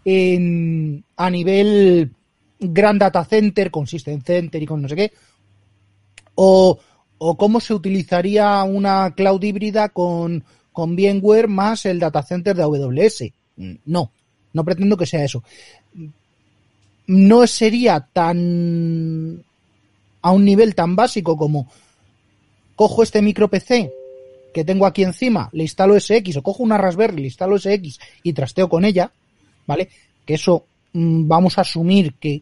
en, a nivel Grand Data Center, con System Center y con no sé qué, o, o cómo se utilizaría una cloud híbrida con, con VMware más el data center de AWS. No, no pretendo que sea eso. No sería tan a un nivel tan básico como cojo este micro PC que tengo aquí encima, le instalo SX o cojo una Raspberry, le instalo SX y trasteo con ella, ¿vale? Que eso mm, vamos a asumir que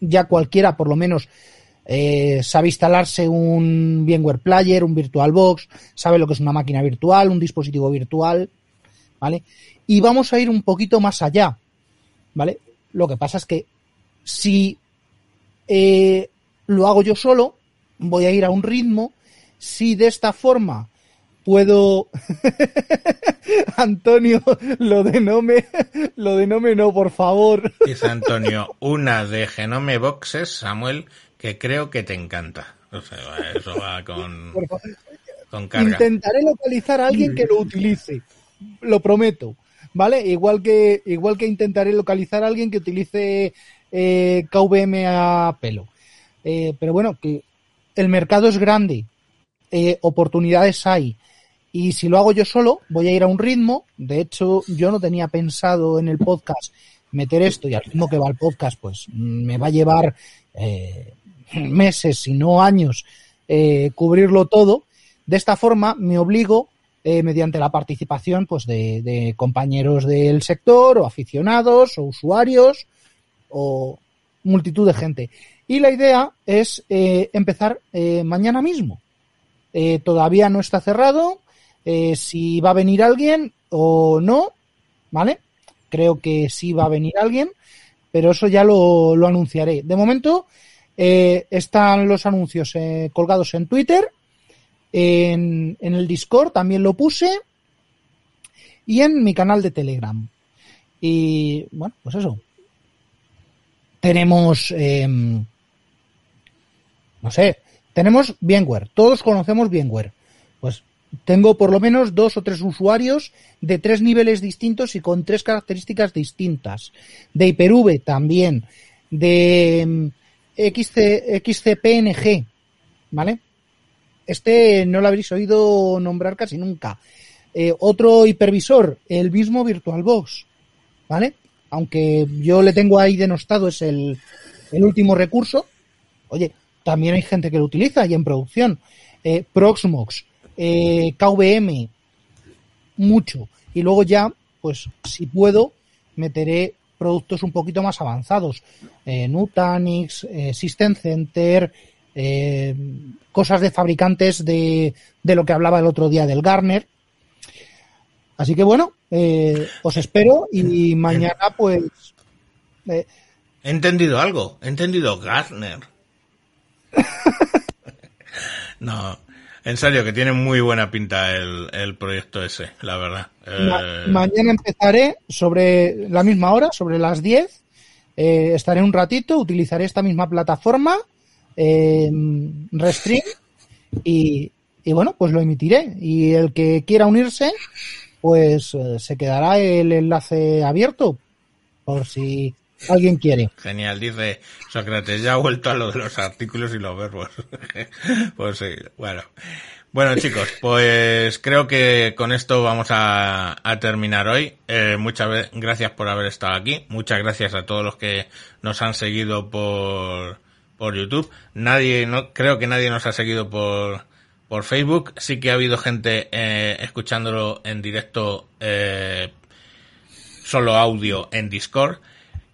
ya cualquiera, por lo menos, eh, sabe instalarse un VMware Player, un VirtualBox, sabe lo que es una máquina virtual, un dispositivo virtual, ¿vale? Y vamos a ir un poquito más allá, ¿vale? Lo que pasa es que si eh, lo hago yo solo, voy a ir a un ritmo, si de esta forma puedo Antonio lo de no me lo de no me no por favor. Dice Antonio, una de Genome Boxes, Samuel, que creo que te encanta. O sea, eso va con, con carga. intentaré localizar a alguien que lo utilice lo prometo vale igual que igual que intentaré localizar a alguien que utilice eh, KVM a pelo. Eh, pero bueno que el mercado es grande eh, oportunidades hay y si lo hago yo solo voy a ir a un ritmo. De hecho yo no tenía pensado en el podcast meter esto y al ritmo que va el podcast pues mm, me va a llevar eh, meses si no años eh, cubrirlo todo. De esta forma me obligo eh, mediante la participación pues de, de compañeros del sector o aficionados o usuarios o multitud de gente. Y la idea es empezar mañana mismo. Todavía no está cerrado eh, si va a venir alguien o no, ¿vale? Creo que sí va a venir alguien, pero eso ya lo, lo anunciaré. De momento eh, están los anuncios eh, colgados en Twitter, en, el Discord también lo puse y en mi canal de Telegram. Y bueno, pues eso. Tenemos, eh, no sé, tenemos VMware, todos conocemos VMware. Tengo por lo menos dos o tres usuarios de tres niveles distintos y con tres características distintas. De Hyper-V también, de mm, XC, XCPNG, ¿vale? Este no lo habréis oído nombrar casi nunca. Eh, otro hipervisor, el mismo VirtualBox, ¿vale? Aunque yo le tengo ahí denostado, es el, el último recurso. Oye, también hay gente que lo utiliza y en producción. Eh, Proxmox, eh, KVM, mucho. Y luego ya, pues si puedo, meteré productos un poquito más avanzados. Eh, Nutanix, eh, System Center, eh, cosas de fabricantes de, de lo que hablaba el otro día del Garner. Así que bueno, os espero y mañana pues... He entendido algo, he entendido Gartner. no, en serio, que tiene muy buena pinta el, el proyecto ese, la verdad. Ma- Eh, mañana empezaré sobre la misma hora, sobre las 10. Eh, estaré un ratito, utilizaré esta misma plataforma, eh, Restream, y, y bueno, pues lo emitiré. Y el que quiera unirse, pues eh, se quedará el enlace abierto, por si alguien quiere. Genial, dice Sócrates, ya ha vuelto a lo de los artículos y los verbos. pues sí, bueno. Bueno chicos, pues creo que con esto vamos a, terminar hoy. Eh, muchas gracias por haber estado aquí. Muchas gracias a todos los que nos han seguido por, por YouTube. Nadie, no, creo que nadie nos ha seguido por, por Facebook. Sí que ha habido gente eh, escuchándolo en directo eh, solo audio en Discord.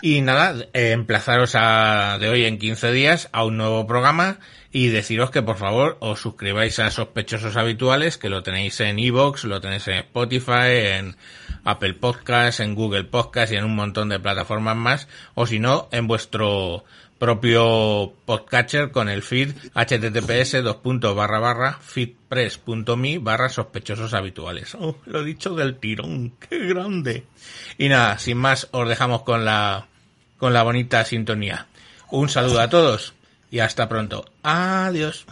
Y nada, eh, emplazaros a, de hoy en 15 días a un nuevo programa y deciros que por favor os suscribáis a Sospechosos Habituales, que lo tenéis en Evox, lo tenéis en Spotify, en Apple Podcasts, en Google Podcasts y en un montón de plataformas más, o si no, en vuestro propio podcatcher con el feed https dos puntos barra barra feedpress.me barra sospechosos habituales. Oh, lo dicho del tirón, qué grande. Y nada, sin más, os dejamos con la, con la bonita sintonía. Un saludo a todos y hasta pronto. Adiós.